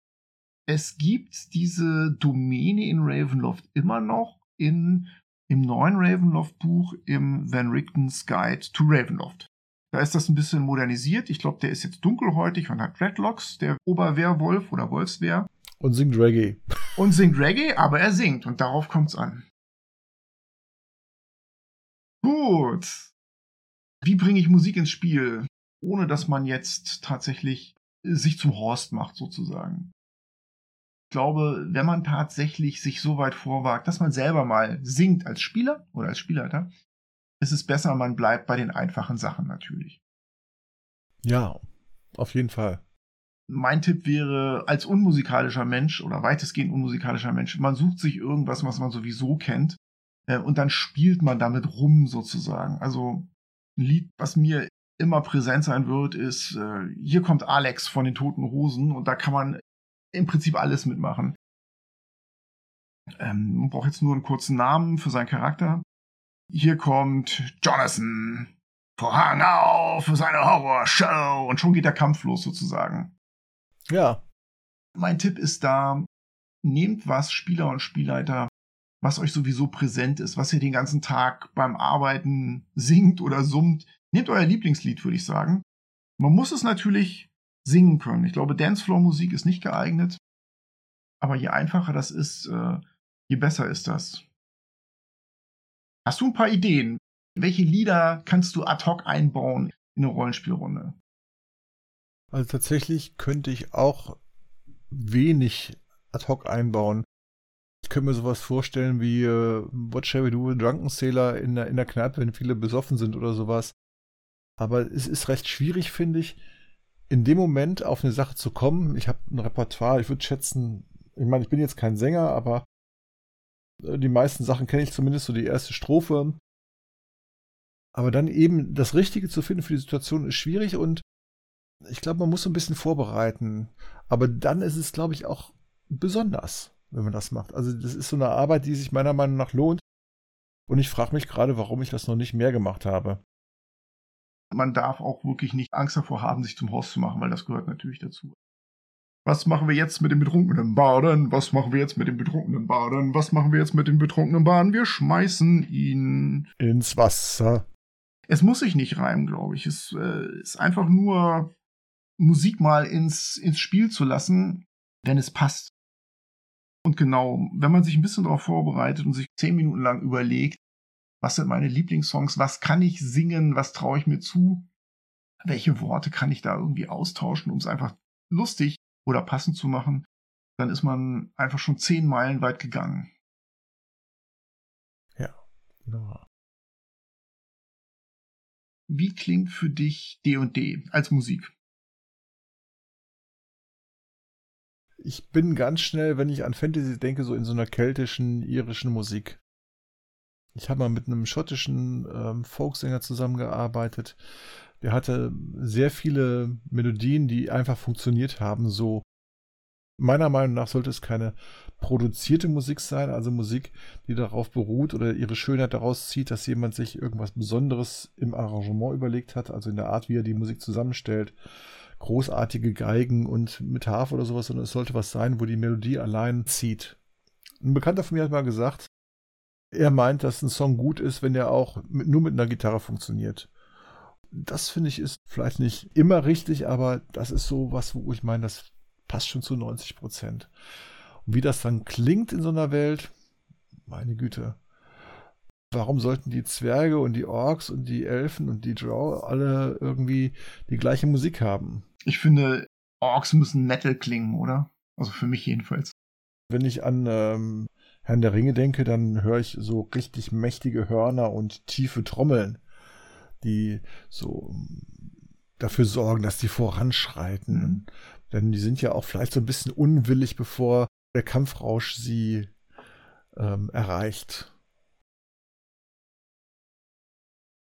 S1: es gibt diese Domäne in Ravenloft immer noch in, im neuen Ravenloft-Buch im Van Richten's Guide to Ravenloft. Da ist das ein bisschen modernisiert. Ich glaube, der ist jetzt dunkelhäutig und hat Dreadlocks, der Oberwehrwolf oder Wolfswehr.
S2: Und singt Reggae.
S1: Und singt Reggae, aber er singt und darauf kommt es an. Gut. Wie bringe ich Musik ins Spiel, ohne dass man jetzt tatsächlich sich zum Horst macht, sozusagen? Ich glaube, wenn man tatsächlich sich so weit vorwagt, dass man selber mal singt als Spieler oder als Spielleiter, ist es besser, man bleibt bei den einfachen Sachen natürlich.
S2: Ja, auf jeden Fall.
S1: Mein Tipp wäre, als unmusikalischer Mensch oder weitestgehend unmusikalischer Mensch, man sucht sich irgendwas, was man sowieso kennt, äh, und dann spielt man damit rum sozusagen. Also ein Lied, was mir immer präsent sein wird, ist äh, Hier kommt Alex von den Toten Hosen und da kann man im Prinzip alles mitmachen. Ähm, man braucht jetzt nur einen kurzen Namen für seinen Charakter. Hier kommt Jonathan. Vorhang auf für seine Horrorshow. Und schon geht der Kampf los sozusagen.
S2: Ja.
S1: Mein Tipp ist da, nehmt was, Spieler und Spielleiter, was euch sowieso präsent ist, was ihr den ganzen Tag beim Arbeiten singt oder summt. Nehmt euer Lieblingslied, würde ich sagen. Man muss es natürlich singen können. Ich glaube, Dancefloor-Musik ist nicht geeignet. Aber je einfacher das ist, äh, je besser ist das. Hast du ein paar Ideen? Welche Lieder kannst du ad hoc einbauen in eine Rollenspielrunde?
S2: Also tatsächlich könnte ich auch wenig ad hoc einbauen. Ich könnte mir sowas vorstellen wie uh, What Shall We Do with Drunken Sailor in der, in der Kneipe, wenn viele besoffen sind oder sowas. Aber es ist recht schwierig, finde ich, in dem Moment auf eine Sache zu kommen. Ich habe ein Repertoire, ich würde schätzen, ich meine, ich bin jetzt kein Sänger, aber äh, die meisten Sachen kenne ich zumindest so die erste Strophe. Aber dann eben das Richtige zu finden für die Situation ist schwierig und ich glaube, man muss so ein bisschen vorbereiten. Aber dann ist es, glaube ich, auch besonders, wenn man das macht. Also das ist so eine Arbeit, die sich meiner Meinung nach lohnt. Und ich frage mich gerade, warum ich das noch nicht mehr gemacht habe.
S1: Man darf auch wirklich nicht Angst davor haben, sich zum Horst zu machen, weil das gehört natürlich dazu. Was machen wir jetzt mit dem betrunkenen Baden? Was machen wir jetzt mit dem betrunkenen Baden? Was machen wir jetzt mit dem betrunkenen Baden? Wir schmeißen ihn
S2: ins Wasser.
S1: Es muss sich nicht reimen, glaube ich. Es äh, ist einfach nur Musik mal ins, ins Spiel zu lassen, wenn es passt. Und genau, wenn man sich ein bisschen darauf vorbereitet und sich zehn Minuten lang überlegt, was sind meine Lieblingssongs, was kann ich singen, was traue ich mir zu, welche Worte kann ich da irgendwie austauschen, um es einfach lustig oder passend zu machen, dann ist man einfach schon zehn Meilen weit gegangen.
S2: Ja, genau.
S1: Wie klingt für dich D&D als Musik?
S2: Ich bin ganz schnell, wenn ich an Fantasy denke, so in so einer keltischen, irischen Musik. Ich habe mal mit einem schottischen ähm, Folksänger zusammengearbeitet, der hatte sehr viele Melodien, die einfach funktioniert haben. So meiner Meinung nach sollte es keine produzierte Musik sein, also Musik, die darauf beruht oder ihre Schönheit daraus zieht, dass jemand sich irgendwas Besonderes im Arrangement überlegt hat, also in der Art, wie er die Musik zusammenstellt. Großartige Geigen und mit Harfe oder sowas, sondern es sollte was sein, wo die Melodie allein zieht. Ein Bekannter von mir hat mal gesagt, er meint, dass ein Song gut ist, wenn er auch mit, nur mit einer Gitarre funktioniert das finde ich ist vielleicht nicht immer richtig, aber das ist so was, wo ich meine, das passt schon zu 90 Prozent. Und wie das dann klingt in so einer Welt, meine Güte. Warum sollten die Zwerge und die Orks und die Elfen und die Drow alle irgendwie die gleiche Musik haben?
S1: Ich finde, Orks müssen Metal klingen, oder? Also für mich jedenfalls.
S2: Wenn ich an ähm, Herrn der Ringe denke, dann höre ich so richtig mächtige Hörner und tiefe Trommeln, die so ähm, dafür sorgen, dass die voranschreiten. Mhm. Denn die sind ja auch vielleicht so ein bisschen unwillig, bevor der Kampfrausch sie ähm, erreicht.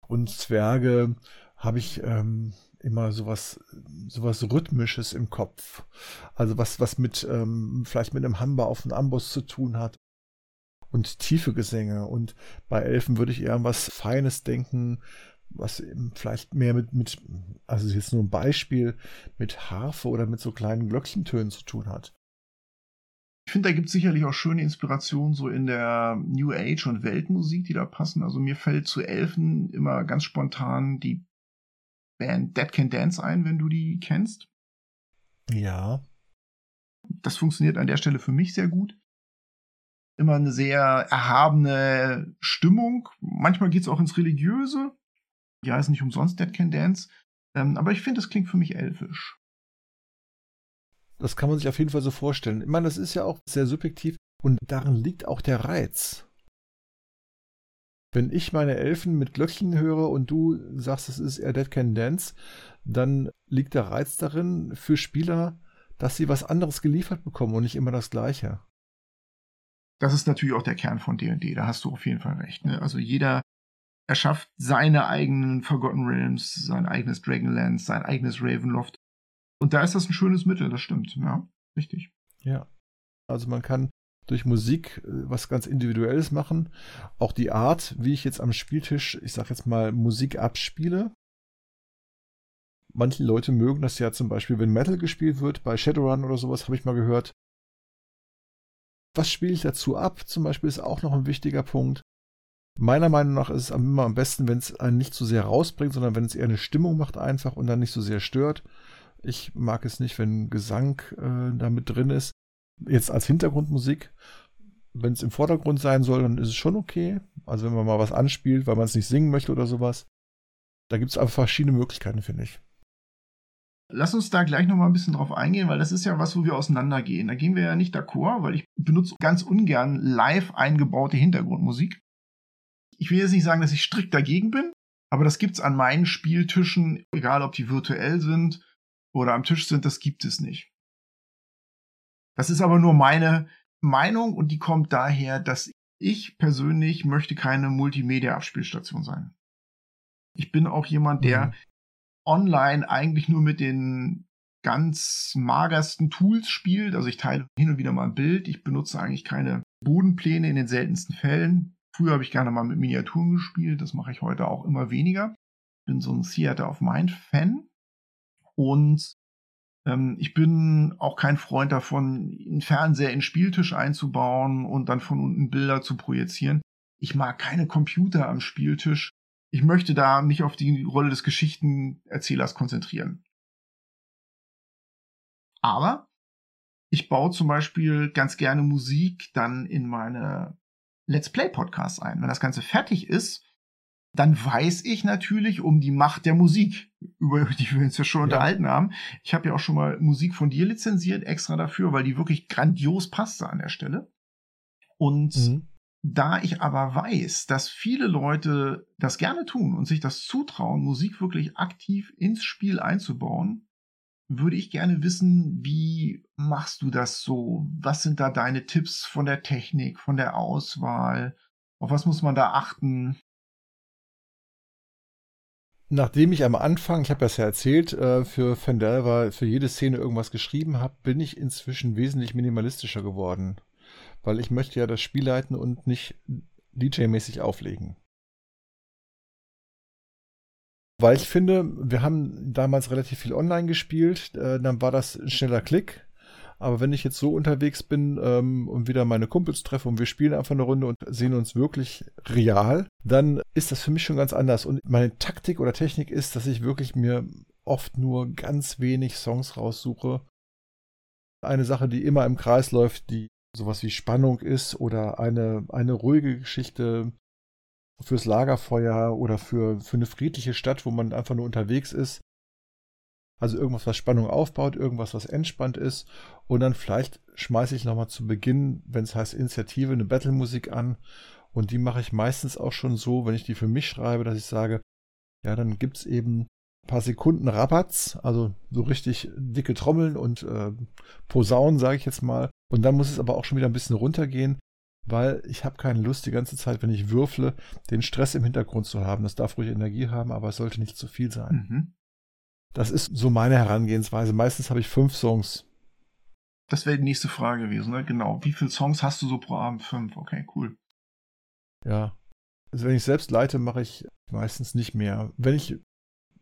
S2: Und Zwerge habe ich ähm, immer sowas, sowas Rhythmisches im Kopf. Also was, was mit, ähm, vielleicht mit einem Hamba auf dem Amboss zu tun hat. Und tiefe Gesänge. Und bei Elfen würde ich eher an was Feines denken, was eben vielleicht mehr mit, mit, also jetzt nur ein Beispiel, mit Harfe oder mit so kleinen Glöckchentönen zu tun hat.
S1: Ich finde, da gibt es sicherlich auch schöne Inspirationen so in der New Age und Weltmusik, die da passen. Also mir fällt zu Elfen immer ganz spontan die Band Dead Can Dance ein, wenn du die kennst.
S2: Ja.
S1: Das funktioniert an der Stelle für mich sehr gut. Immer eine sehr erhabene Stimmung. Manchmal geht es auch ins Religiöse. Ja, ist nicht umsonst Dead Can Dance. Ähm, aber ich finde, es klingt für mich elfisch.
S2: Das kann man sich auf jeden Fall so vorstellen. Ich meine, das ist ja auch sehr subjektiv und darin liegt auch der Reiz. Wenn ich meine Elfen mit Glöckchen höre und du sagst, es ist eher Dead Can Dance, dann liegt der Reiz darin für Spieler, dass sie was anderes geliefert bekommen und nicht immer das Gleiche.
S1: Das ist natürlich auch der Kern von D&D, da hast du auf jeden Fall recht. Ne? Also jeder erschafft seine eigenen Forgotten Realms, sein eigenes Dragonlance, sein eigenes Ravenloft und da ist das ein schönes Mittel, das stimmt. Ja, richtig.
S2: Ja. Also man kann durch Musik äh, was ganz Individuelles machen. Auch die Art, wie ich jetzt am Spieltisch, ich sag jetzt mal, Musik abspiele. Manche Leute mögen das ja zum Beispiel, wenn Metal gespielt wird, bei Shadowrun oder sowas, habe ich mal gehört. Was spiele ich dazu ab? Zum Beispiel ist auch noch ein wichtiger Punkt. Meiner Meinung nach ist es immer am besten, wenn es einen nicht so sehr rausbringt, sondern wenn es eher eine Stimmung macht einfach und dann nicht so sehr stört. Ich mag es nicht, wenn Gesang äh, da mit drin ist. Jetzt als Hintergrundmusik. Wenn es im Vordergrund sein soll, dann ist es schon okay. Also wenn man mal was anspielt, weil man es nicht singen möchte oder sowas. Da gibt es einfach verschiedene Möglichkeiten, finde ich.
S1: Lass uns da gleich nochmal ein bisschen drauf eingehen, weil das ist ja was, wo wir auseinandergehen. Da gehen wir ja nicht d'accord, weil ich benutze ganz ungern live eingebaute Hintergrundmusik. Ich will jetzt nicht sagen, dass ich strikt dagegen bin, aber das gibt es an meinen Spieltischen, egal ob die virtuell sind oder am Tisch sind, das gibt es nicht. Das ist aber nur meine Meinung und die kommt daher, dass ich persönlich möchte keine Multimedia-Abspielstation sein. Ich bin auch jemand, der mhm. online eigentlich nur mit den ganz magersten Tools spielt. Also ich teile hin und wieder mal ein Bild. Ich benutze eigentlich keine Bodenpläne in den seltensten Fällen. Früher habe ich gerne mal mit Miniaturen gespielt. Das mache ich heute auch immer weniger. Bin so ein Theater of Mind Fan. Und ähm, ich bin auch kein Freund davon, einen Fernseher in den Spieltisch einzubauen und dann von unten Bilder zu projizieren. Ich mag keine Computer am Spieltisch. Ich möchte da mich auf die Rolle des Geschichtenerzählers konzentrieren. Aber ich baue zum Beispiel ganz gerne Musik dann in meine Let's Play Podcasts ein. Wenn das Ganze fertig ist, dann weiß ich natürlich um die Macht der Musik, über die wir uns ja schon ja. unterhalten haben. Ich habe ja auch schon mal Musik von dir lizenziert, extra dafür, weil die wirklich grandios passte an der Stelle. Und mhm. da ich aber weiß, dass viele Leute das gerne tun und sich das zutrauen, Musik wirklich aktiv ins Spiel einzubauen, würde ich gerne wissen, wie machst du das so? Was sind da deine Tipps von der Technik, von der Auswahl? Auf was muss man da achten?
S2: Nachdem ich am Anfang, ich habe das ja erzählt, äh, für Fendelva für jede Szene irgendwas geschrieben habe, bin ich inzwischen wesentlich minimalistischer geworden. Weil ich möchte ja das Spiel leiten und nicht DJ-mäßig auflegen. Weil ich finde, wir haben damals relativ viel online gespielt, äh, dann war das ein schneller Klick. Aber wenn ich jetzt so unterwegs bin ähm, und wieder meine Kumpels treffe und wir spielen einfach eine Runde und sehen uns wirklich real, dann ist das für mich schon ganz anders. Und meine Taktik oder Technik ist, dass ich wirklich mir oft nur ganz wenig Songs raussuche. Eine Sache, die immer im Kreis läuft, die sowas wie Spannung ist oder eine, eine ruhige Geschichte fürs Lagerfeuer oder für, für eine friedliche Stadt, wo man einfach nur unterwegs ist. Also irgendwas, was Spannung aufbaut, irgendwas, was entspannt ist. Und dann vielleicht schmeiße ich nochmal zu Beginn, wenn es heißt Initiative, eine Battle-Musik an. Und die mache ich meistens auch schon so, wenn ich die für mich schreibe, dass ich sage, ja, dann gibt es eben ein paar Sekunden Rabatz, also so richtig dicke Trommeln und äh, Posaunen, sage ich jetzt mal. Und dann muss es aber auch schon wieder ein bisschen runtergehen, weil ich habe keine Lust, die ganze Zeit, wenn ich würfle, den Stress im Hintergrund zu haben. Das darf ruhig Energie haben, aber es sollte nicht zu viel sein. Mhm. Das ist so meine Herangehensweise. Meistens habe ich fünf Songs.
S1: Das wäre die nächste Frage gewesen, ne? Genau. Wie viele Songs hast du so pro Abend? Fünf. Okay, cool.
S2: Ja. Also wenn ich selbst leite, mache ich meistens nicht mehr. Wenn ich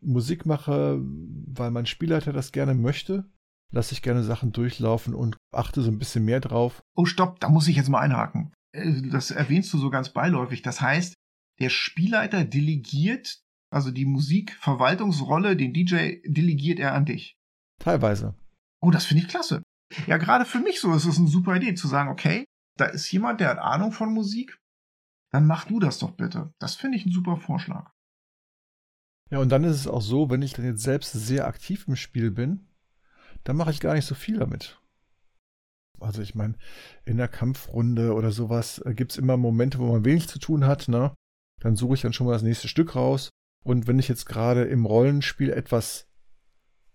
S2: Musik mache, weil mein Spielleiter das gerne möchte, lasse ich gerne Sachen durchlaufen und achte so ein bisschen mehr drauf.
S1: Oh, stopp, da muss ich jetzt mal einhaken. Äh, das erwähnst du so ganz beiläufig. Das heißt, der Spielleiter delegiert also die Musikverwaltungsrolle, den DJ delegiert er an dich.
S2: Teilweise.
S1: Oh, das finde ich klasse. Ja, gerade für mich so ist es eine super Idee zu sagen, okay, da ist jemand, der hat Ahnung von Musik, dann mach du das doch bitte. Das finde ich ein super Vorschlag.
S2: Ja, und dann ist es auch so, wenn ich dann jetzt selbst sehr aktiv im Spiel bin, dann mache ich gar nicht so viel damit. Also ich meine, in der Kampfrunde oder sowas äh, gibt es immer Momente, wo man wenig zu tun hat, ne? Dann suche ich dann schon mal das nächste Stück raus und wenn ich jetzt gerade im Rollenspiel etwas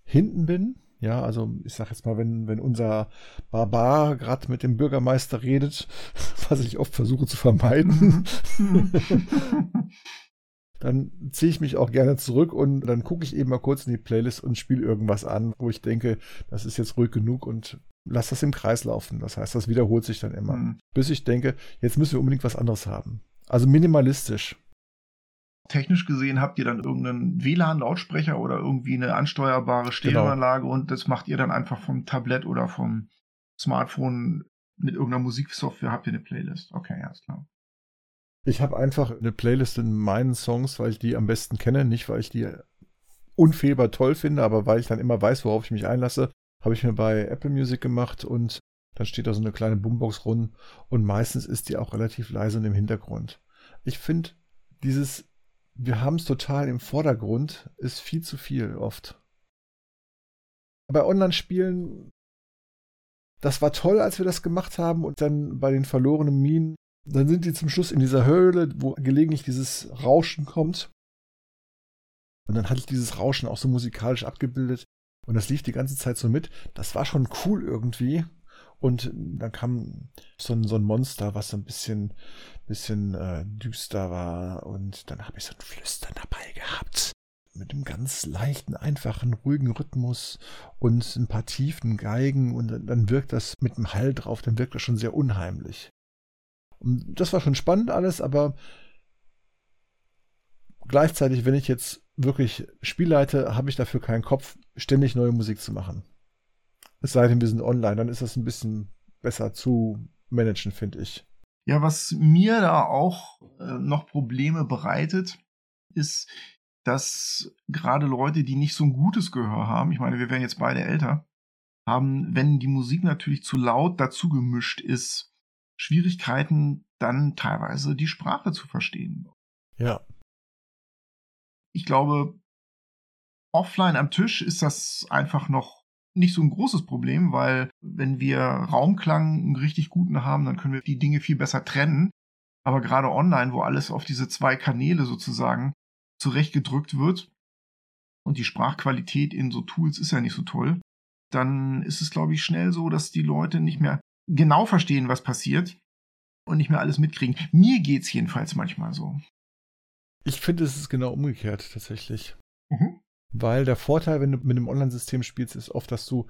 S2: hinten bin, ja, also ich sag jetzt mal, wenn, wenn unser Barbar gerade mit dem Bürgermeister redet, was ich oft versuche zu vermeiden, dann ziehe ich mich auch gerne zurück und dann gucke ich eben mal kurz in die Playlist und spiele irgendwas an, wo ich denke, das ist jetzt ruhig genug und lass das im Kreis laufen. Das heißt, das wiederholt sich dann immer. Mhm. Bis ich denke, jetzt müssen wir unbedingt was anderes haben. Also minimalistisch
S1: technisch gesehen habt ihr dann irgendeinen WLAN-Lautsprecher oder irgendwie eine ansteuerbare genau. Stereoanlage genau. und das macht ihr dann einfach vom Tablet oder vom Smartphone mit irgendeiner Musiksoftware habt ihr eine Playlist. Okay, ja, ist klar.
S2: Ich habe einfach eine Playlist in meinen Songs, weil ich die am besten kenne, nicht weil ich die unfehlbar toll finde, aber weil ich dann immer weiß, worauf ich mich einlasse, habe ich mir bei Apple Music gemacht und dann steht da so eine kleine Boombox rum und meistens ist die auch relativ leise und im Hintergrund. Ich finde dieses wir haben es total im Vordergrund, ist viel zu viel oft. Bei Online-Spielen, das war toll, als wir das gemacht haben und dann bei den verlorenen Minen, dann sind die zum Schluss in dieser Höhle, wo gelegentlich dieses Rauschen kommt. Und dann hatte ich dieses Rauschen auch so musikalisch abgebildet und das lief die ganze Zeit so mit. Das war schon cool irgendwie. Und dann kam so ein, so ein Monster, was so ein bisschen, bisschen äh, düster war. Und dann habe ich so ein Flüstern dabei gehabt. Mit einem ganz leichten, einfachen, ruhigen Rhythmus und ein paar tiefen Geigen. Und dann wirkt das mit dem Hall drauf, dann wirkt das schon sehr unheimlich. Und das war schon spannend alles, aber gleichzeitig, wenn ich jetzt wirklich Spielleite, habe ich dafür keinen Kopf, ständig neue Musik zu machen. Es sei denn, wir sind online, dann ist das ein bisschen besser zu managen, finde ich.
S1: Ja, was mir da auch äh, noch Probleme bereitet, ist, dass gerade Leute, die nicht so ein gutes Gehör haben, ich meine, wir werden jetzt beide älter, haben, wenn die Musik natürlich zu laut dazu gemischt ist, Schwierigkeiten, dann teilweise die Sprache zu verstehen.
S2: Ja.
S1: Ich glaube, offline am Tisch ist das einfach noch nicht so ein großes Problem, weil wenn wir Raumklang einen richtig guten haben, dann können wir die Dinge viel besser trennen. Aber gerade online, wo alles auf diese zwei Kanäle sozusagen zurechtgedrückt wird und die Sprachqualität in so Tools ist ja nicht so toll, dann ist es, glaube ich, schnell so, dass die Leute nicht mehr genau verstehen, was passiert und nicht mehr alles mitkriegen. Mir geht's jedenfalls manchmal so.
S2: Ich finde, es ist genau umgekehrt tatsächlich. Mhm. Weil der Vorteil, wenn du mit einem Online-System spielst, ist oft, dass du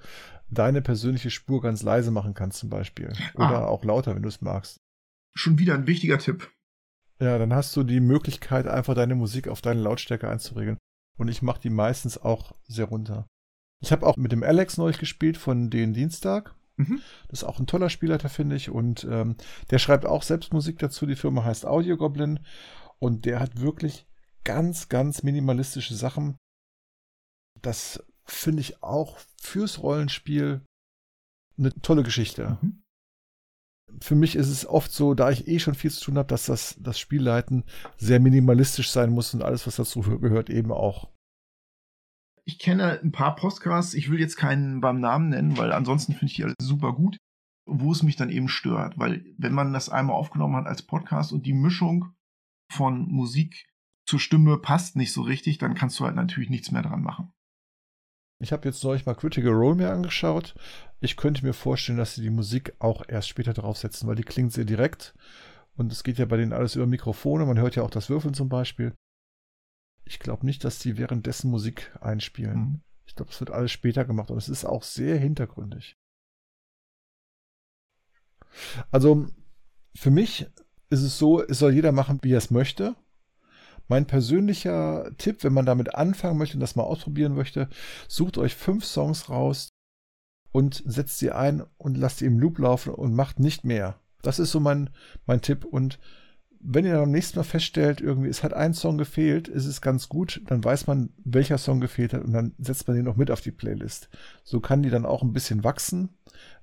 S2: deine persönliche Spur ganz leise machen kannst, zum Beispiel. Oder ah. auch lauter, wenn du es magst.
S1: Schon wieder ein wichtiger Tipp.
S2: Ja, dann hast du die Möglichkeit, einfach deine Musik auf deine Lautstärke einzuregeln. Und ich mache die meistens auch sehr runter. Ich habe auch mit dem Alex neulich gespielt von den Dienstag. Mhm. Das ist auch ein toller Spielleiter, finde ich. Und ähm, der schreibt auch selbst Musik dazu. Die Firma heißt Audio Goblin. Und der hat wirklich ganz, ganz minimalistische Sachen das finde ich auch fürs Rollenspiel eine tolle Geschichte. Mhm. Für mich ist es oft so, da ich eh schon viel zu tun habe, dass das, das Spielleiten sehr minimalistisch sein muss und alles, was dazu gehört, eben auch.
S1: Ich kenne ein paar Podcasts, ich will jetzt keinen beim Namen nennen, weil ansonsten finde ich die alle super gut, wo es mich dann eben stört. Weil wenn man das einmal aufgenommen hat als Podcast und die Mischung von Musik zur Stimme passt nicht so richtig, dann kannst du halt natürlich nichts mehr dran machen.
S2: Ich habe jetzt neulich mal Critical Role mir angeschaut. Ich könnte mir vorstellen, dass sie die Musik auch erst später draufsetzen, weil die klingt sehr direkt. Und es geht ja bei denen alles über Mikrofone. Man hört ja auch das Würfeln zum Beispiel. Ich glaube nicht, dass die währenddessen Musik einspielen. Mhm. Ich glaube, es wird alles später gemacht und es ist auch sehr hintergründig. Also für mich ist es so, es soll jeder machen, wie er es möchte. Mein persönlicher Tipp, wenn man damit anfangen möchte und das mal ausprobieren möchte, sucht euch fünf Songs raus und setzt sie ein und lasst sie im Loop laufen und macht nicht mehr. Das ist so mein, mein Tipp. Und wenn ihr dann am nächsten Mal feststellt, irgendwie, es hat ein Song gefehlt, ist es ganz gut, dann weiß man, welcher Song gefehlt hat und dann setzt man den noch mit auf die Playlist. So kann die dann auch ein bisschen wachsen.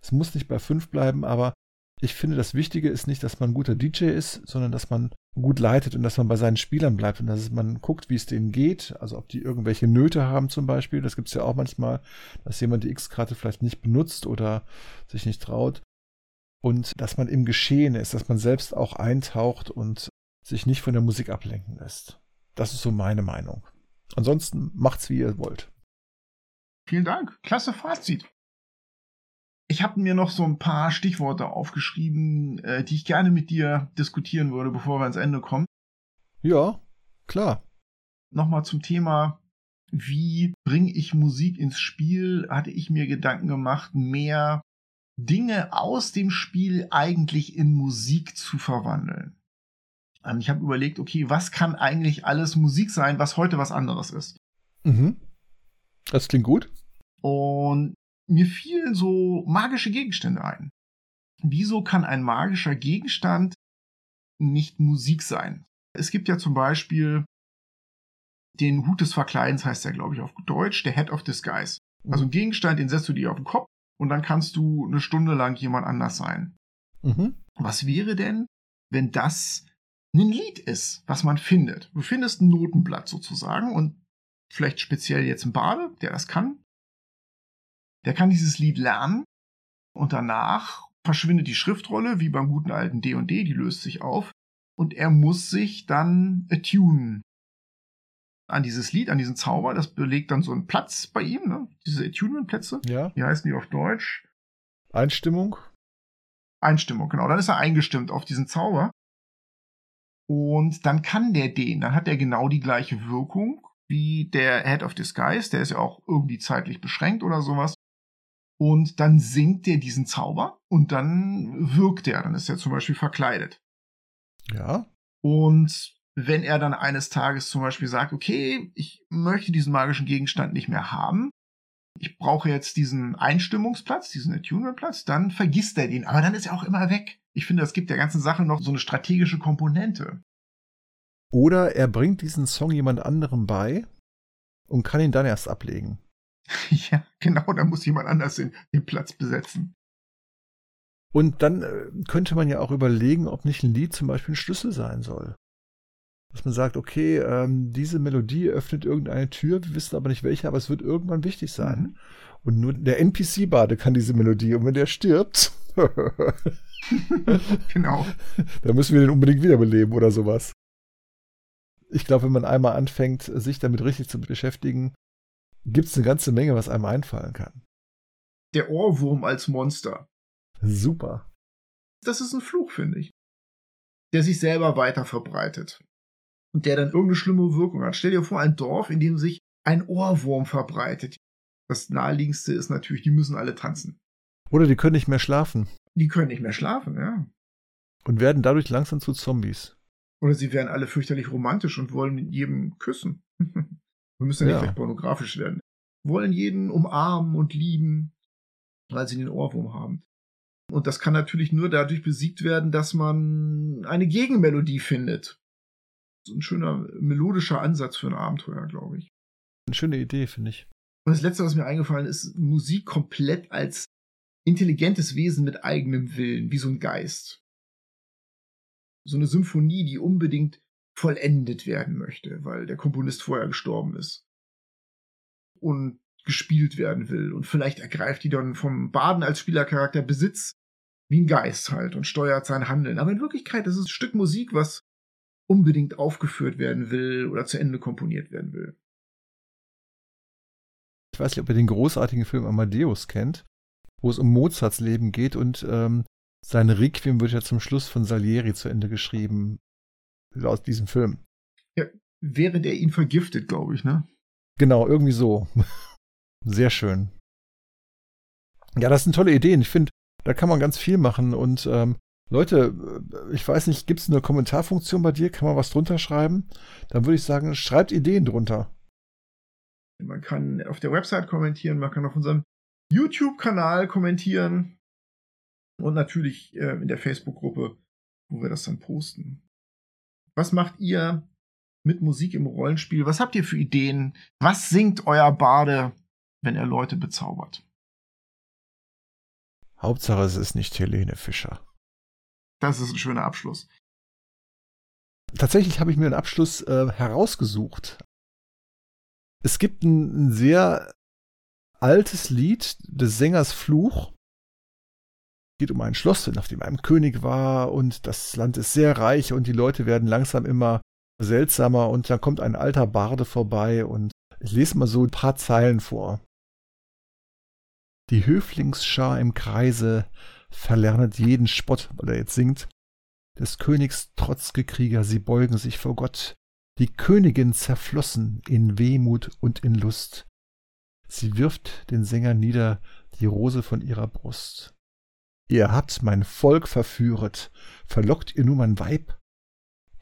S2: Es muss nicht bei fünf bleiben, aber ich finde, das Wichtige ist nicht, dass man ein guter DJ ist, sondern dass man gut leitet und dass man bei seinen Spielern bleibt und dass man guckt, wie es denen geht. Also ob die irgendwelche Nöte haben zum Beispiel. Das gibt es ja auch manchmal, dass jemand die X-Karte vielleicht nicht benutzt oder sich nicht traut. Und dass man im Geschehen ist, dass man selbst auch eintaucht und sich nicht von der Musik ablenken lässt. Das ist so meine Meinung. Ansonsten macht's, wie ihr wollt.
S1: Vielen Dank. Klasse Fazit. Ich habe mir noch so ein paar Stichworte aufgeschrieben, äh, die ich gerne mit dir diskutieren würde, bevor wir ans Ende kommen.
S2: Ja, klar.
S1: Nochmal zum Thema, wie bringe ich Musik ins Spiel, hatte ich mir Gedanken gemacht, mehr Dinge aus dem Spiel eigentlich in Musik zu verwandeln. Und ich habe überlegt, okay, was kann eigentlich alles Musik sein, was heute was anderes ist?
S2: Mhm. Das klingt gut.
S1: Und mir fielen so magische Gegenstände ein. Wieso kann ein magischer Gegenstand nicht Musik sein? Es gibt ja zum Beispiel den Hut des Verkleidens, heißt der, glaube ich, auf Deutsch, der Head of Disguise. Also ein Gegenstand, den setzt du dir auf den Kopf und dann kannst du eine Stunde lang jemand anders sein. Mhm. Was wäre denn, wenn das ein Lied ist, was man findet? Du findest ein Notenblatt sozusagen und vielleicht speziell jetzt ein Bade, der das kann, der kann dieses Lied lernen und danach verschwindet die Schriftrolle, wie beim guten alten D&D, &D, die löst sich auf und er muss sich dann attunen an dieses Lied, an diesen Zauber. Das belegt dann so einen Platz bei ihm, ne? diese Attunement-Plätze.
S2: Ja.
S1: Wie heißen die auf Deutsch?
S2: Einstimmung.
S1: Einstimmung, genau. Dann ist er eingestimmt auf diesen Zauber. Und dann kann der den, dann hat er genau die gleiche Wirkung wie der Head of Disguise, der ist ja auch irgendwie zeitlich beschränkt oder sowas. Und dann singt er diesen Zauber und dann wirkt er. Dann ist er zum Beispiel verkleidet.
S2: Ja.
S1: Und wenn er dann eines Tages zum Beispiel sagt, okay, ich möchte diesen magischen Gegenstand nicht mehr haben, ich brauche jetzt diesen Einstimmungsplatz, diesen Attunement-Platz, dann vergisst er den. Aber dann ist er auch immer weg. Ich finde, das gibt der ganzen Sache noch so eine strategische Komponente.
S2: Oder er bringt diesen Song jemand anderem bei und kann ihn dann erst ablegen.
S1: Ja, genau, da muss jemand anders den, den Platz besetzen.
S2: Und dann äh, könnte man ja auch überlegen, ob nicht ein Lied zum Beispiel ein Schlüssel sein soll. Dass man sagt, okay, ähm, diese Melodie öffnet irgendeine Tür, wir wissen aber nicht welche, aber es wird irgendwann wichtig sein. Mhm. Und nur der NPC-Bade kann diese Melodie. Und wenn der stirbt,
S1: genau.
S2: Dann müssen wir den unbedingt wiederbeleben oder sowas. Ich glaube, wenn man einmal anfängt, sich damit richtig zu beschäftigen, gibt es eine ganze Menge, was einem einfallen kann.
S1: Der Ohrwurm als Monster.
S2: Super.
S1: Das ist ein Fluch, finde ich. Der sich selber weiter verbreitet. Und der dann irgendeine schlimme Wirkung hat. Stell dir vor, ein Dorf, in dem sich ein Ohrwurm verbreitet. Das naheliegendste ist natürlich, die müssen alle tanzen.
S2: Oder die können nicht mehr schlafen.
S1: Die können nicht mehr schlafen, ja.
S2: Und werden dadurch langsam zu Zombies.
S1: Oder sie werden alle fürchterlich romantisch und wollen jedem küssen. Wir müssen ja nicht gleich pornografisch werden. Wollen jeden umarmen und lieben, weil sie den Ohrwurm haben. Und das kann natürlich nur dadurch besiegt werden, dass man eine Gegenmelodie findet. So ein schöner melodischer Ansatz für ein Abenteuer, glaube ich.
S2: Eine schöne Idee, finde ich.
S1: Und das letzte, was mir eingefallen ist, Musik komplett als intelligentes Wesen mit eigenem Willen, wie so ein Geist. So eine Symphonie, die unbedingt vollendet werden möchte, weil der Komponist vorher gestorben ist. und gespielt werden will. Und vielleicht ergreift die dann vom Baden als Spielercharakter Besitz wie ein Geist halt und steuert sein Handeln. Aber in Wirklichkeit ist es ein Stück Musik, was unbedingt aufgeführt werden will oder zu Ende komponiert werden will.
S2: Ich weiß nicht, ob ihr den großartigen Film Amadeus kennt, wo es um Mozarts Leben geht und ähm, sein Requiem wird ja zum Schluss von Salieri zu Ende geschrieben. Aus diesem Film.
S1: Ja, während er ihn vergiftet, glaube ich, ne?
S2: Genau, irgendwie so. Sehr schön. Ja, das sind tolle Ideen. Ich finde, da kann man ganz viel machen. Und ähm, Leute, äh, ich weiß nicht, gibt es eine Kommentarfunktion bei dir? Kann man was drunter schreiben? Dann würde ich sagen, schreibt Ideen drunter.
S1: Man kann auf der Website kommentieren, man kann auf unserem YouTube-Kanal kommentieren und natürlich äh, in der Facebook-Gruppe, wo wir das dann posten. Was macht ihr mit Musik im Rollenspiel? Was habt ihr für Ideen? Was singt euer Bade, wenn er Leute bezaubert?
S2: Hauptsache, es ist nicht Helene Fischer.
S1: Das ist ein schöner Abschluss.
S2: Tatsächlich habe ich mir einen Abschluss äh, herausgesucht. Es gibt ein, ein sehr altes Lied des Sängers Fluch. Geht um ein Schloss, auf dem ein König war und das Land ist sehr reich und die Leute werden langsam immer seltsamer und dann kommt ein alter Barde vorbei und ich lese mal so ein paar Zeilen vor. Die Höflingsschar im Kreise verlernet jeden Spott, weil er jetzt singt. Des Königs trotzge Krieger, sie beugen sich vor Gott. Die Königin zerflossen in Wehmut und in Lust. Sie wirft den Sänger nieder, die Rose von ihrer Brust. Ihr habt mein Volk verführet, verlockt ihr nur mein Weib?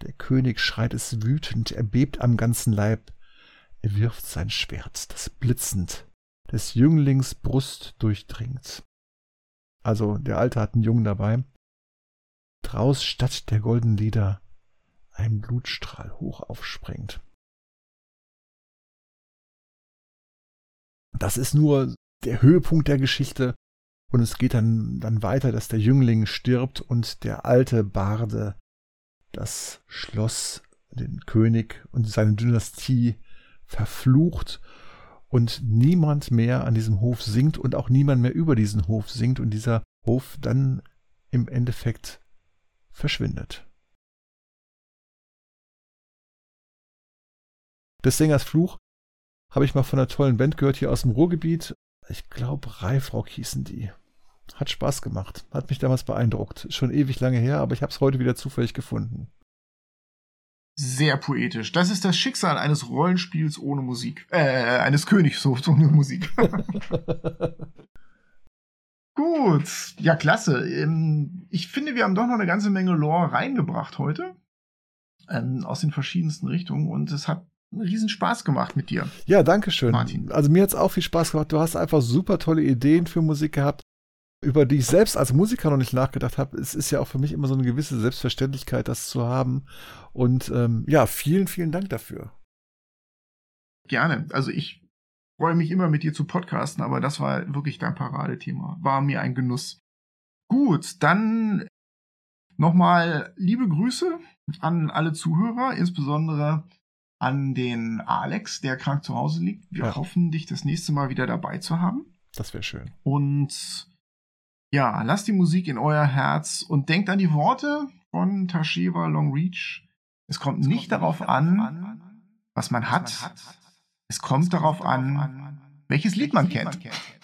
S2: Der König schreit es wütend, er bebt am ganzen Leib. Er wirft sein Schwert, das blitzend des Jünglings Brust durchdringt. Also der Alte hat einen Jungen dabei. Draus statt der golden Lieder ein Blutstrahl hoch aufspringt. Das ist nur der Höhepunkt der Geschichte und es geht dann, dann weiter, dass der Jüngling stirbt und der alte Barde das Schloss, den König und seine Dynastie verflucht und niemand mehr an diesem Hof singt und auch niemand mehr über diesen Hof singt und dieser Hof dann im Endeffekt verschwindet. Des Sängers Fluch habe ich mal von einer tollen Band gehört hier aus dem Ruhrgebiet. Ich glaube, Reifrock hießen die. Hat Spaß gemacht. Hat mich damals beeindruckt. Schon ewig lange her, aber ich habe es heute wieder zufällig gefunden.
S1: Sehr poetisch. Das ist das Schicksal eines Rollenspiels ohne Musik. Äh, eines Königshofs ohne Musik. Gut. Ja, klasse. Ähm, ich finde, wir haben doch noch eine ganze Menge Lore reingebracht heute. Ähm, aus den verschiedensten Richtungen. Und es hat einen riesen Spaß gemacht mit dir.
S2: Ja, danke schön. Martin. Also mir hat es auch viel Spaß gemacht. Du hast einfach super tolle Ideen für Musik gehabt über die ich selbst als Musiker noch nicht nachgedacht habe. Es ist ja auch für mich immer so eine gewisse Selbstverständlichkeit, das zu haben. Und ähm, ja, vielen, vielen Dank dafür.
S1: Gerne. Also ich freue mich immer mit dir zu podcasten, aber das war wirklich dein Paradethema. War mir ein Genuss. Gut, dann nochmal liebe Grüße an alle Zuhörer, insbesondere an den Alex, der krank zu Hause liegt. Wir ja. hoffen, dich das nächste Mal wieder dabei zu haben.
S2: Das wäre schön.
S1: Und ja, lasst die Musik in euer Herz und denkt an die Worte von Tashiva Longreach. Es kommt es nicht kommt darauf an, an, was man was hat. Man hat. Es kommt, es kommt darauf an, welches Lied man kennt. Man kennt.